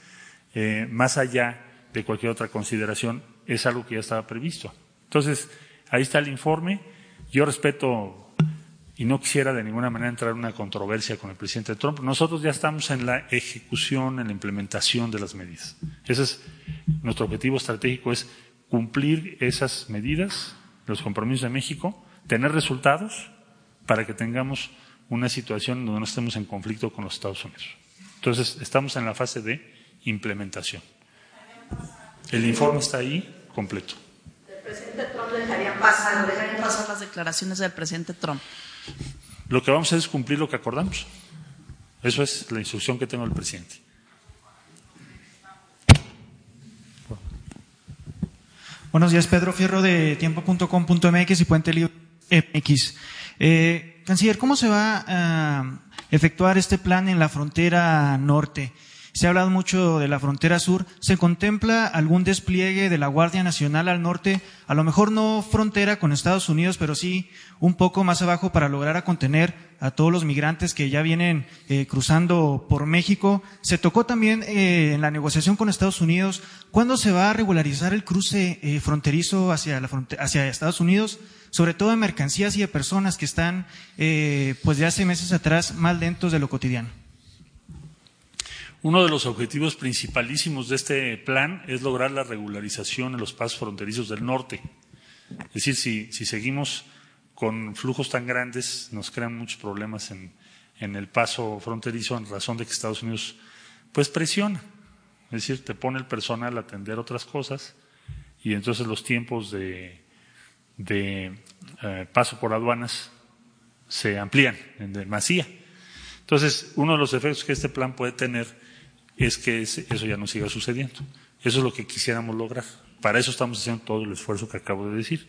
Eh, más allá de cualquier otra consideración, es algo que ya estaba previsto. Entonces, ahí está el informe. Yo respeto y no quisiera de ninguna manera entrar en una controversia con el presidente Trump. Nosotros ya estamos en la ejecución, en la implementación de las medidas. Ese es nuestro objetivo estratégico, es cumplir esas medidas los compromisos de México, tener resultados para que tengamos una situación donde no estemos en conflicto con los Estados Unidos. Entonces, estamos en la fase de implementación. El informe está ahí completo.
¿El presidente Trump dejaría pasar, dejaría pasar las declaraciones del presidente Trump?
Lo que vamos a hacer es cumplir lo que acordamos. Eso es la instrucción que tengo del presidente.
Buenos días, Pedro Fierro de tiempo.com.mx y Puente Libre MX. Eh, canciller, ¿cómo se va a efectuar este plan en la frontera norte? Se ha hablado mucho de la frontera sur. ¿Se contempla algún despliegue de la Guardia Nacional al norte? A lo mejor no frontera con Estados Unidos, pero sí un poco más abajo para lograr a contener a todos los migrantes que ya vienen eh, cruzando por México. Se tocó también eh, en la negociación con Estados Unidos cuándo se va a regularizar el cruce eh, fronterizo hacia, la hacia Estados Unidos, sobre todo de mercancías y de personas que están, pues de hace meses atrás, más lentos de lo cotidiano.
Uno de los objetivos principalísimos de este plan es lograr la regularización en los pasos fronterizos del norte. Es decir, si, seguimos con flujos tan grandes, nos crean muchos problemas en, el paso fronterizo en razón de que Estados Unidos pues presiona. Es decir, te pone el personal a atender otras cosas y entonces los tiempos de, de eh, paso por aduanas se amplían en demasía. Entonces, uno de los efectos que este plan puede tener es que eso ya no siga sucediendo. Eso es lo que quisiéramos lograr. Para eso estamos haciendo todo el esfuerzo que acabo de decir.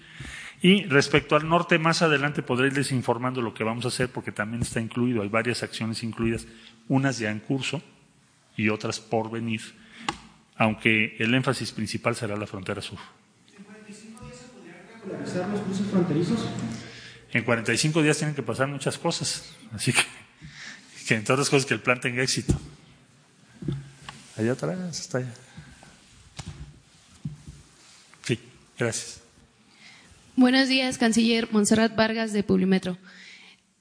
Y respecto al norte, más adelante podré irles informando lo que vamos a hacer porque también está incluido, hay varias acciones incluidas, unas ya en curso y otras por venir, aunque el énfasis principal será la frontera sur. ¿En 45 días se podrían regularizar los cruces fronterizos? En 45 días tienen que pasar muchas cosas, así que, que entre otras cosas que el plan tenga éxito. Allá atrás, está allá. Sí, gracias.
Buenos días, canciller Montserrat Vargas de Publimetro.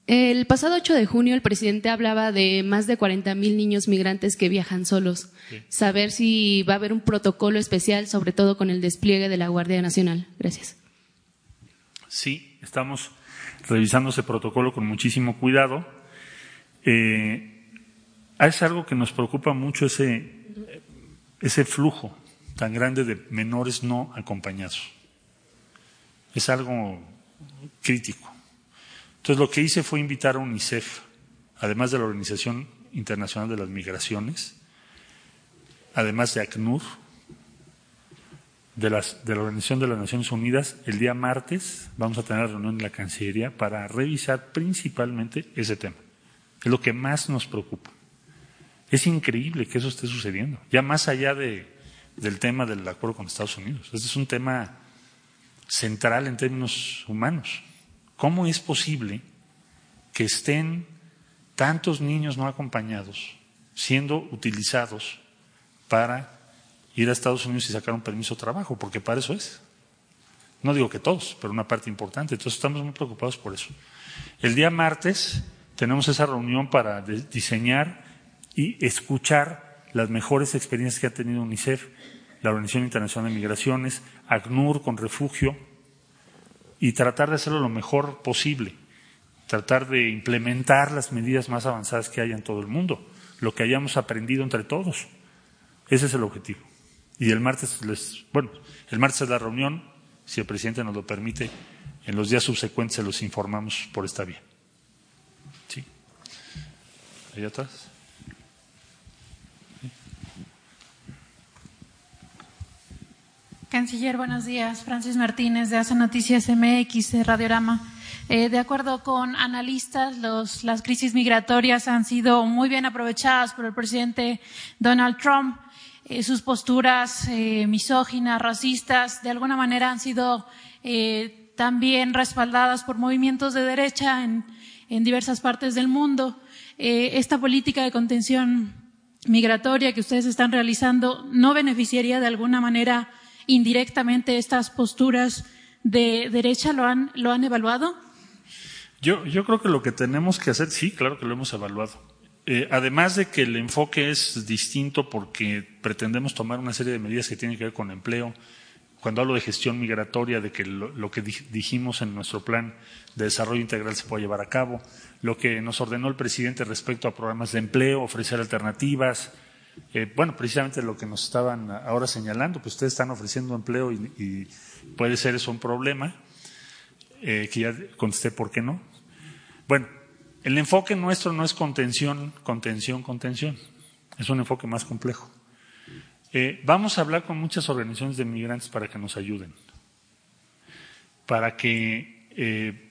El pasado 8 de junio el presidente hablaba de más de 40 mil niños migrantes que viajan solos. Saber si va a haber un protocolo especial, sobre todo con el despliegue de la Guardia Nacional. Gracias.
Sí, estamos revisando ese protocolo con muchísimo cuidado. Eh, es algo que nos preocupa mucho ese ese flujo tan grande de menores no acompañados. Es algo crítico. Entonces lo que hice fue invitar a UNICEF, además de la Organización Internacional de las Migraciones, además de ACNUR, de, la Organización de las Naciones Unidas, el día martes vamos a tener reunión en la Cancillería para revisar principalmente ese tema. Es lo que más nos preocupa. Es increíble que eso esté sucediendo, ya más allá de, del tema del acuerdo con Estados Unidos. Este es un tema central en términos humanos. ¿Cómo es posible que estén tantos niños no acompañados siendo utilizados para ir a Estados Unidos y sacar un permiso de trabajo? Porque para eso es. No digo que todos, pero una parte importante. Entonces estamos muy preocupados por eso. El día martes tenemos esa reunión para diseñar y escuchar las mejores experiencias que ha tenido UNICEF, la Organización Internacional de Migraciones, ACNUR con refugio, y tratar de hacerlo lo mejor posible, tratar de implementar las medidas más avanzadas que haya en todo el mundo, lo que hayamos aprendido entre todos. Ese es el objetivo. Y el martes les, bueno, el martes es la reunión, si el presidente nos lo permite, en los días subsecuentes se los informamos por esta vía. ¿Sí? Ahí atrás.
Canciller, buenos días. Francis Martínez de Hace Noticias MX, Radiorama. Eh, de acuerdo con analistas, los, las crisis migratorias han sido muy bien aprovechadas por el presidente Donald Trump. Eh, sus posturas eh, misóginas, racistas, de alguna manera han sido también respaldadas por movimientos de derecha en diversas partes del mundo. esta política de contención migratoria que ustedes están realizando no beneficiaría de alguna manera indirectamente estas posturas de derecha? ¿Lo han, lo han evaluado?
Yo, yo creo que lo que tenemos que hacer, sí, claro que lo hemos evaluado. Eh, además de que el enfoque es distinto porque pretendemos tomar una serie de medidas que tienen que ver con empleo. Cuando hablo de gestión migratoria, de que lo, lo que dijimos en nuestro plan de desarrollo integral se pueda llevar a cabo, lo que nos ordenó el presidente respecto a programas de empleo, ofrecer alternativas, eh, bueno, precisamente lo que nos estaban ahora señalando, pues ustedes están ofreciendo empleo y, puede ser eso un problema, eh, que ya contesté por qué no. Bueno, el enfoque nuestro no es contención, contención, contención, es un enfoque más complejo. Eh, vamos a hablar con muchas organizaciones de migrantes para que nos ayuden, para que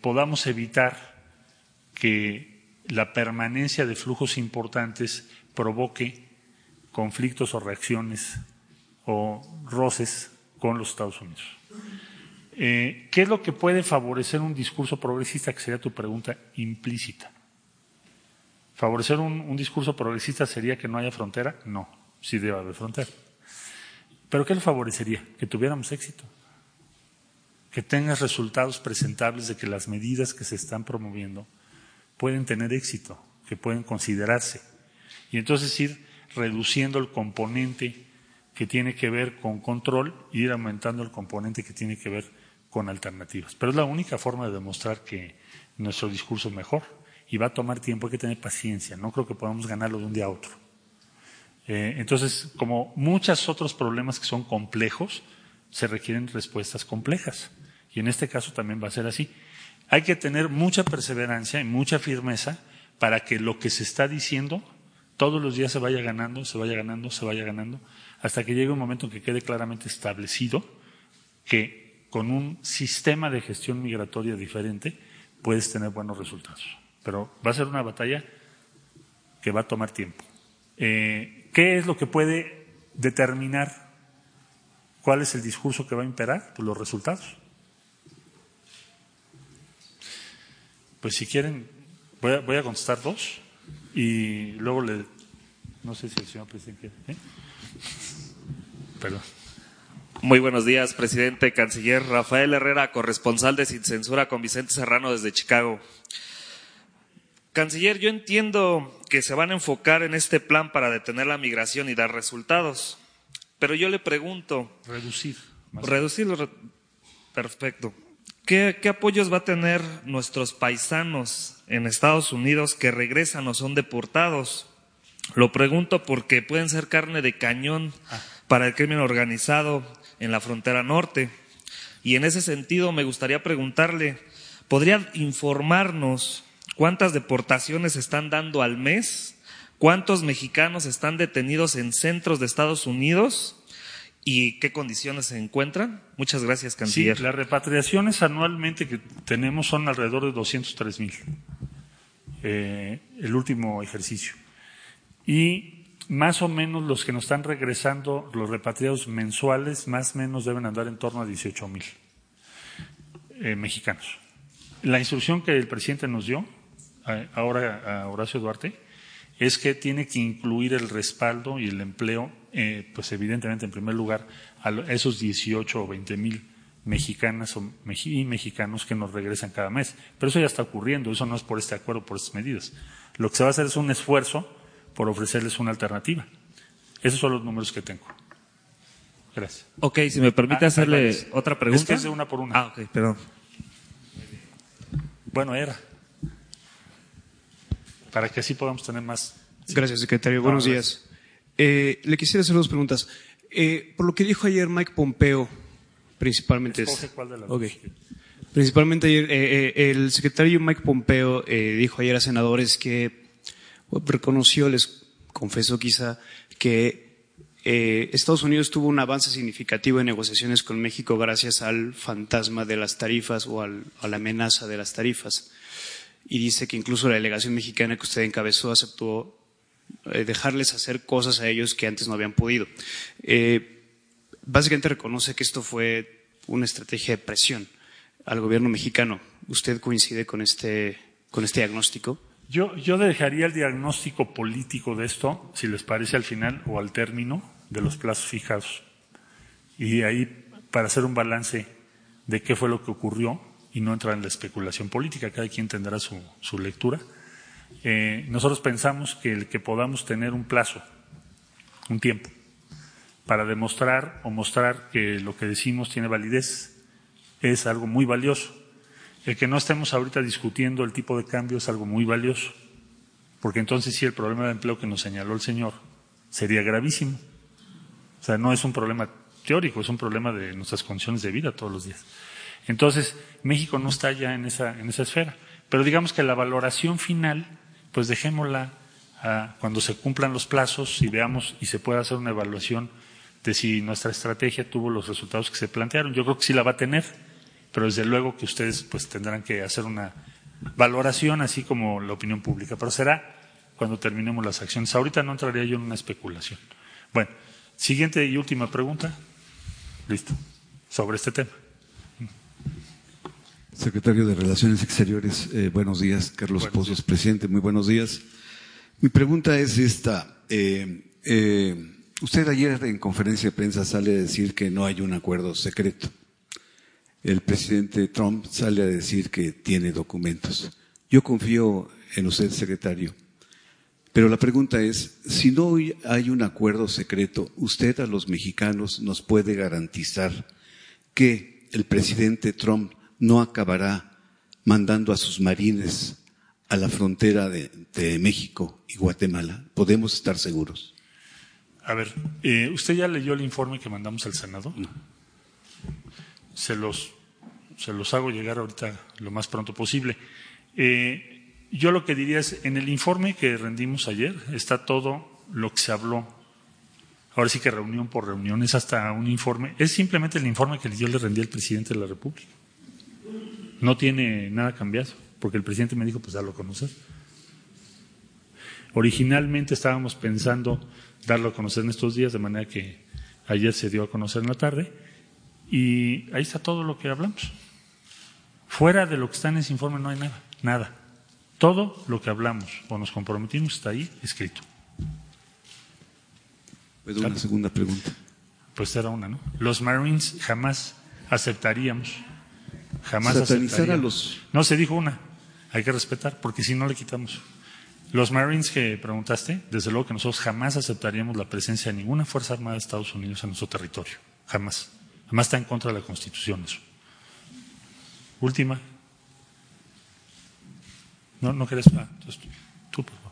podamos evitar que la permanencia de flujos importantes provoque conflictos o reacciones o roces con los Estados Unidos. Eh, ¿Qué es lo que puede favorecer un discurso progresista? Que sería tu pregunta implícita. ¿Favorecer un, discurso progresista sería que no haya frontera? No, sí debe haber frontera. ¿Pero qué le favorecería? Que tuviéramos éxito. Que tengas resultados presentables de que las medidas que se están promoviendo pueden tener éxito, que pueden considerarse. Y entonces ir reduciendo el componente que tiene que ver con control e ir aumentando el componente que tiene que ver con alternativas. Pero es la única forma de demostrar que nuestro discurso es mejor y va a tomar tiempo, hay que tener paciencia, no creo que podamos ganarlo de un día a otro. Eh, entonces, como muchos otros problemas que son complejos, se requieren respuestas complejas. Y en este caso también va a ser así. Hay que tener mucha perseverancia y mucha firmeza para que lo que se está diciendo todos los días se vaya ganando, se vaya ganando, se vaya ganando, hasta que llegue un momento en que quede claramente establecido que con un sistema de gestión migratoria diferente puedes tener buenos resultados. Pero va a ser una batalla que va a tomar tiempo. Eh, ¿Qué es lo que puede determinar cuál es el discurso que va a imperar? Pues los resultados. Pues si quieren, voy a, voy a contestar dos y luego le. No sé si el señor presidente quiere. ¿eh? Perdón.
Muy buenos días, presidente, canciller Rafael Herrera, corresponsal de Sin Censura con Vicente Serrano desde Chicago. Canciller, yo entiendo que se van a enfocar en este plan para detener la migración y dar resultados, pero yo le pregunto.
Reducir.
Reducirlo. Perfecto. ¿Qué, apoyos va a tener nuestros paisanos en Estados Unidos que regresan o son deportados? Lo pregunto porque pueden ser carne de cañón ah. para el crimen organizado en la frontera norte. Y en ese sentido me gustaría preguntarle, ¿podría informarnos cuántas deportaciones están dando al mes? ¿Cuántos mexicanos están detenidos en centros de Estados Unidos? y qué condiciones se encuentran? Muchas gracias, canciller.
Sí, las repatriaciones anualmente que tenemos son alrededor de 203 mil, eh, el último ejercicio. Y más o menos los que nos están regresando, los repatriados mensuales, más o menos deben andar en torno a 18 mil eh, mexicanos. La instrucción que el presidente nos dio, ahora a Horacio Duarte, es que tiene que incluir el respaldo y el empleo, eh, pues evidentemente en primer lugar, a esos 18 o 20 mil mexicanas y mexicanos que nos regresan cada mes. Pero eso ya está ocurriendo, eso no es por este acuerdo, por estas medidas. Lo que se va a hacer es un esfuerzo por ofrecerles una alternativa. Esos son los números que tengo. Gracias.
Ok, si me permite
Ah,
hacerle otra pregunta.
Es que es de una por una.
Ah, ok, perdón.
Bueno, era. Para que así podamos tener más.
Gracias, secretario.
No,
Buenos
gracias.
días. Eh, le quisiera hacer dos preguntas. Eh, por lo que dijo ayer Mike Pompeo, principalmente. es-. Principalmente ayer, eh, eh, el secretario Mike Pompeo eh, dijo ayer a senadores que bueno, reconoció, les confesó quizá, que Estados Unidos tuvo un avance significativo en negociaciones con México gracias al fantasma de las tarifas o al- a la amenaza de las tarifas. Y dice que incluso la delegación mexicana que usted encabezó aceptó dejarles hacer cosas a ellos que antes no habían podido. Eh, básicamente reconoce que esto fue una estrategia de presión al gobierno mexicano. ¿Usted coincide con este, con este diagnóstico?
Yo, yo dejaría el diagnóstico político de esto, si les parece, al final o al término de los plazos fijados. Y ahí, para hacer un balance de qué fue lo que ocurrió y no entrar en la especulación política, cada quien tendrá su, su lectura. Eh, nosotros pensamos que el que podamos tener un plazo, un tiempo, para demostrar o mostrar que lo que decimos tiene validez, es algo muy valioso. El que no estemos ahorita discutiendo el tipo de cambio es algo muy valioso, porque entonces sí el problema de empleo que nos señaló el señor sería gravísimo. O sea, no es un problema teórico, es un problema de nuestras condiciones de vida todos los días. Entonces, México no está ya en esa, en esa esfera. Pero digamos que la valoración final, pues dejémosla a cuando se cumplan los plazos y veamos y se pueda hacer una evaluación de si nuestra estrategia tuvo los resultados que se plantearon. Yo creo que sí la va a tener, pero desde luego que ustedes pues tendrán que hacer una valoración así como la opinión pública. Pero será cuando terminemos las acciones. Ahorita no entraría yo en una especulación. Bueno, siguiente y última pregunta. Listo. Sobre este tema.
Secretario de Relaciones Exteriores, eh, buenos días. Carlos Pozos, presidente, muy buenos días. Mi pregunta es esta. eh, eh, usted ayer en conferencia de prensa sale a decir que no hay un acuerdo secreto. El presidente Trump sale a decir que tiene documentos. Yo confío en usted, secretario. Pero la pregunta es, si no hay un acuerdo secreto, ¿usted a los mexicanos nos puede garantizar que el presidente Trump no acabará mandando a sus marines a la frontera de, México y Guatemala? ¿Podemos estar seguros?
A ver, eh, ¿usted ya leyó el informe que mandamos al Senado? Se los, se los hago llegar ahorita lo más pronto posible. Eh, yo lo que diría es, en el informe que rendimos ayer está todo lo que se habló. Ahora sí que reunión por reunión, es hasta un informe. Es simplemente el informe que yo le rendí al presidente de la República. No tiene nada cambiado, porque el presidente me dijo, pues darlo a conocer. Originalmente estábamos pensando darlo a conocer en estos días, de manera que ayer se dio a conocer en la tarde, y ahí está todo lo que hablamos. Fuera de lo que está en ese informe no hay nada, nada. Todo lo que hablamos o nos comprometimos está ahí escrito.
¿Puedo una segunda pregunta?
Pues era una, ¿no? Los Marines jamás aceptaríamos, jamás
Satanizar a
aceptaríamos.
los-
No, se dijo una, hay que respetar, porque si no le quitamos. Los Marines que preguntaste, desde luego que nosotros jamás aceptaríamos la presencia de ninguna Fuerza Armada de Estados Unidos en nuestro territorio, jamás. Jamás está en contra de la Constitución eso. Última. No, no querés. Ah, tú, tú, por favor.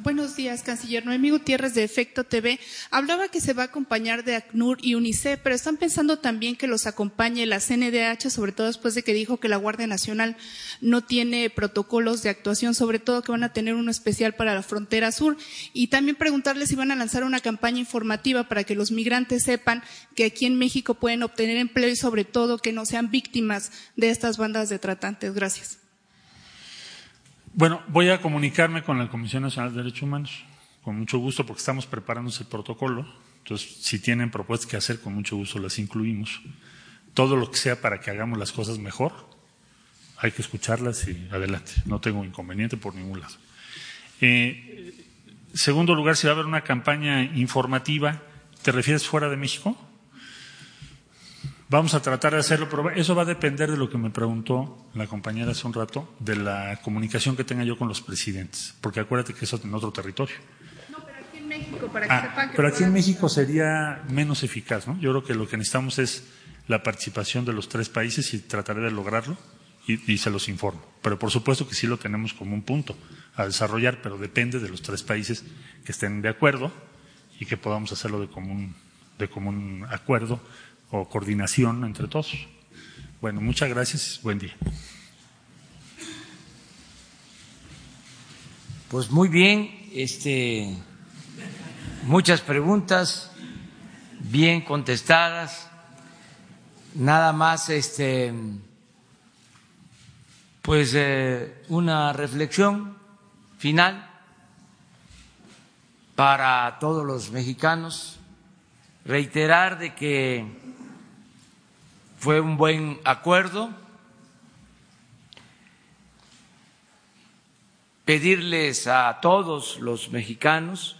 Buenos días, canciller. Noemí Gutiérrez de Efecto TV. Hablaba que se va a acompañar de ACNUR y UNICEF, pero están pensando también que los acompañe la CNDH, sobre todo después de que dijo que la Guardia Nacional no tiene protocolos de actuación, sobre todo que van a tener uno especial para la frontera sur. Y también preguntarle si van a lanzar una campaña informativa para que los migrantes sepan que aquí en México pueden obtener empleo y sobre todo que no sean víctimas de estas bandas de tratantes. Gracias.
Bueno, voy a comunicarme con la Comisión Nacional de Derechos Humanos, con mucho gusto, porque estamos preparando ese protocolo. Entonces, si tienen propuestas que hacer, con mucho gusto las incluimos. Todo lo que sea para que hagamos las cosas mejor, hay que escucharlas y adelante. No tengo inconveniente por ningún lado. Eh, segundo lugar, si va a haber una campaña informativa, ¿te refieres fuera de México? Vamos a tratar de hacerlo, pero eso va a depender de lo que me preguntó la compañera hace un rato, de la comunicación que tenga yo con los presidentes, porque acuérdate que eso es en otro territorio.
No, pero aquí en México, para que
Ah,
sepan que
pero aquí en México sería menos eficaz, ¿no? Yo creo que lo que necesitamos es la participación de los tres países y trataré de lograrlo y, y se los informo. Pero por supuesto que sí lo tenemos como un punto a desarrollar, pero depende de los tres países que estén de acuerdo y que podamos hacerlo de común, de común acuerdo o coordinación entre todos. Bueno, muchas gracias. Buen día.
Pues muy bien, este, muchas preguntas bien contestadas. Nada más, este, pues eh, una reflexión final para todos los mexicanos. Reiterar de que fue un buen acuerdo. Pedirles a todos los mexicanos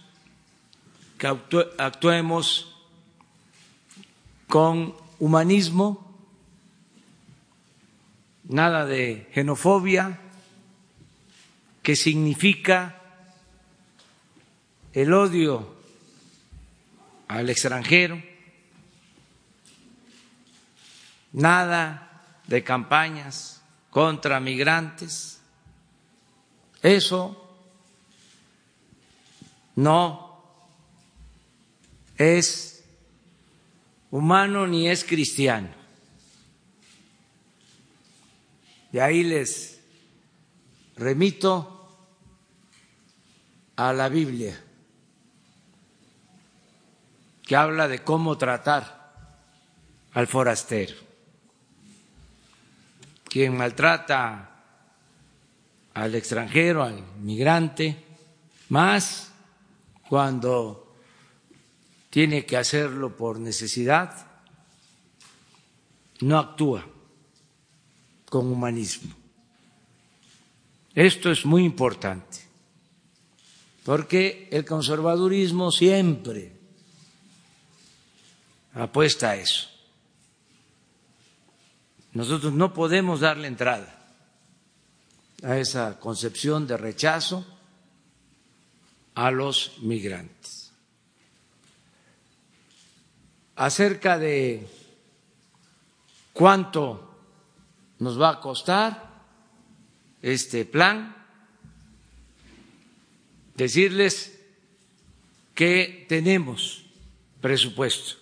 que actue- actuemos con humanismo, nada de xenofobia, que significa el odio al extranjero, nada de campañas contra migrantes. Eso no es humano ni es cristiano. De ahí les remito a la Biblia, que habla de cómo tratar al forastero. Quien maltrata al extranjero, al migrante, más cuando tiene que hacerlo por necesidad, no actúa con humanismo. Esto es muy importante, porque el conservadurismo siempre apuesta a eso. Nosotros no podemos darle entrada a esa concepción de rechazo a los migrantes. Acerca de cuánto nos va a costar este plan, decirles que tenemos presupuesto.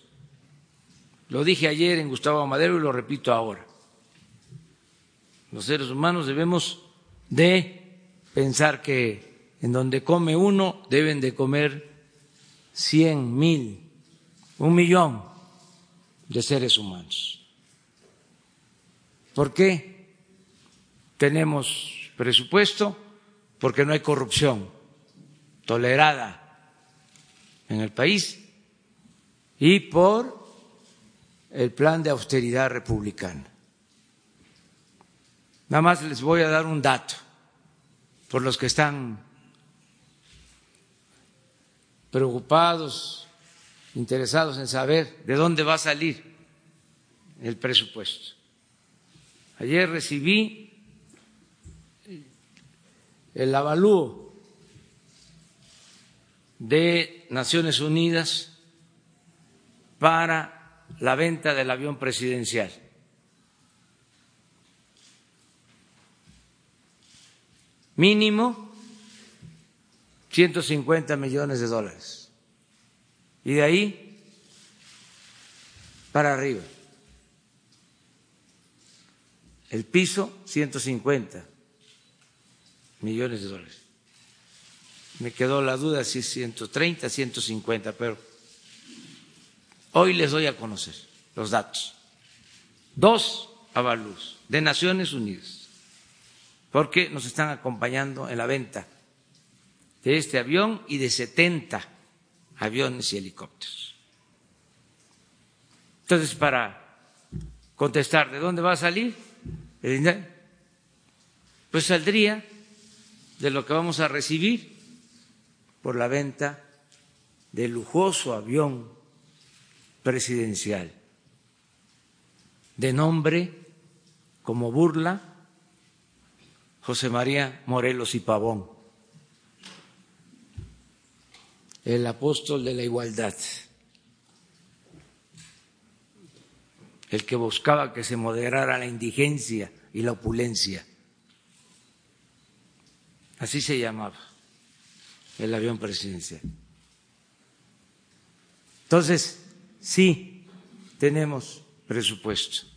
Lo dije ayer en Gustavo Madero y lo repito ahora. Los seres humanos debemos de pensar que en donde come uno deben de comer cien mil, un millón de seres humanos. ¿Por qué tenemos presupuesto? Porque no hay corrupción tolerada en el país y por el plan de austeridad republicana. Nada más les voy a dar un dato por los que están preocupados, interesados en saber de dónde va a salir el presupuesto. Ayer recibí el avalúo de Naciones Unidas para la venta del avión presidencial. Mínimo 150 millones de dólares. Y de ahí para arriba. El piso, 150 millones de dólares. Me quedó la duda si es 130, 150, pero hoy les doy a conocer los datos. Dos avalúos de Naciones Unidas, porque nos están acompañando en la venta de este avión y de 70 aviones y helicópteros. Entonces, para contestar, ¿de dónde va a salir el dinero? Pues saldría de lo que vamos a recibir por la venta del lujoso avión presidencial. de nombre como burla José María Morelos y Pavón, el apóstol de la igualdad, el que buscaba que se moderara la indigencia y la opulencia. Así se llamaba el avión presidencial. Entonces, sí, tenemos presupuesto.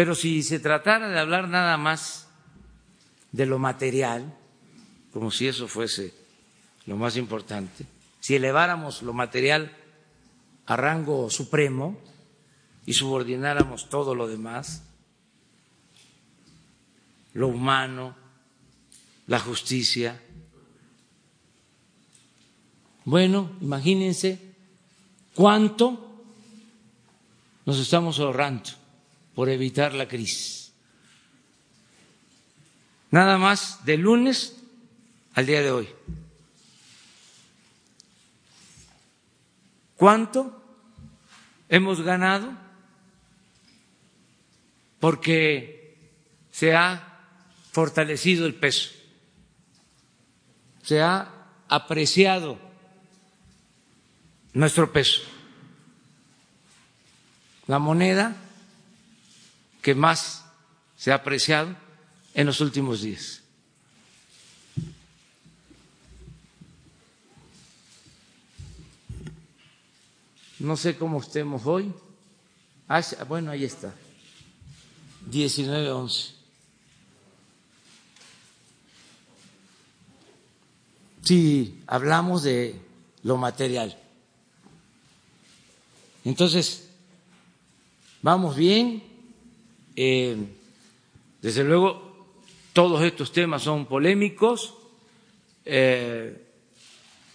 Pero si se tratara de hablar nada más de lo material, como si eso fuese lo más importante, si eleváramos lo material a rango supremo y subordináramos todo lo demás, lo humano, la justicia, bueno, imagínense cuánto nos estamos ahorrando por evitar la crisis. Nada más de lunes al día de hoy. ¿Cuánto hemos ganado? Porque se ha fortalecido el peso, se ha apreciado nuestro peso. La moneda que más se ha apreciado en los últimos días. No sé cómo estemos hoy. Ah, bueno, ahí está. 19-11. Si hablamos de lo material. Entonces, vamos bien, eh, desde luego, todos estos temas son polémicos eh,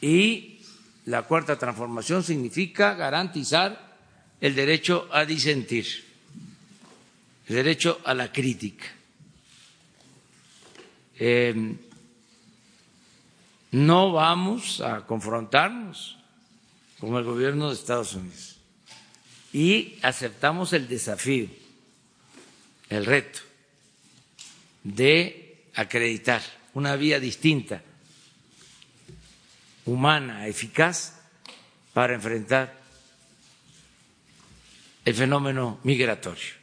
y la cuarta transformación significa garantizar el derecho a disentir, el derecho a la crítica. Eh, no vamos a confrontarnos con el gobierno de Estados Unidos y aceptamos el desafío el reto de acreditar una vía distinta, humana, eficaz, para enfrentar el fenómeno migratorio,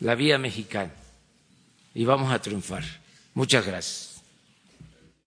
la vía mexicana. Y vamos a triunfar. Muchas gracias.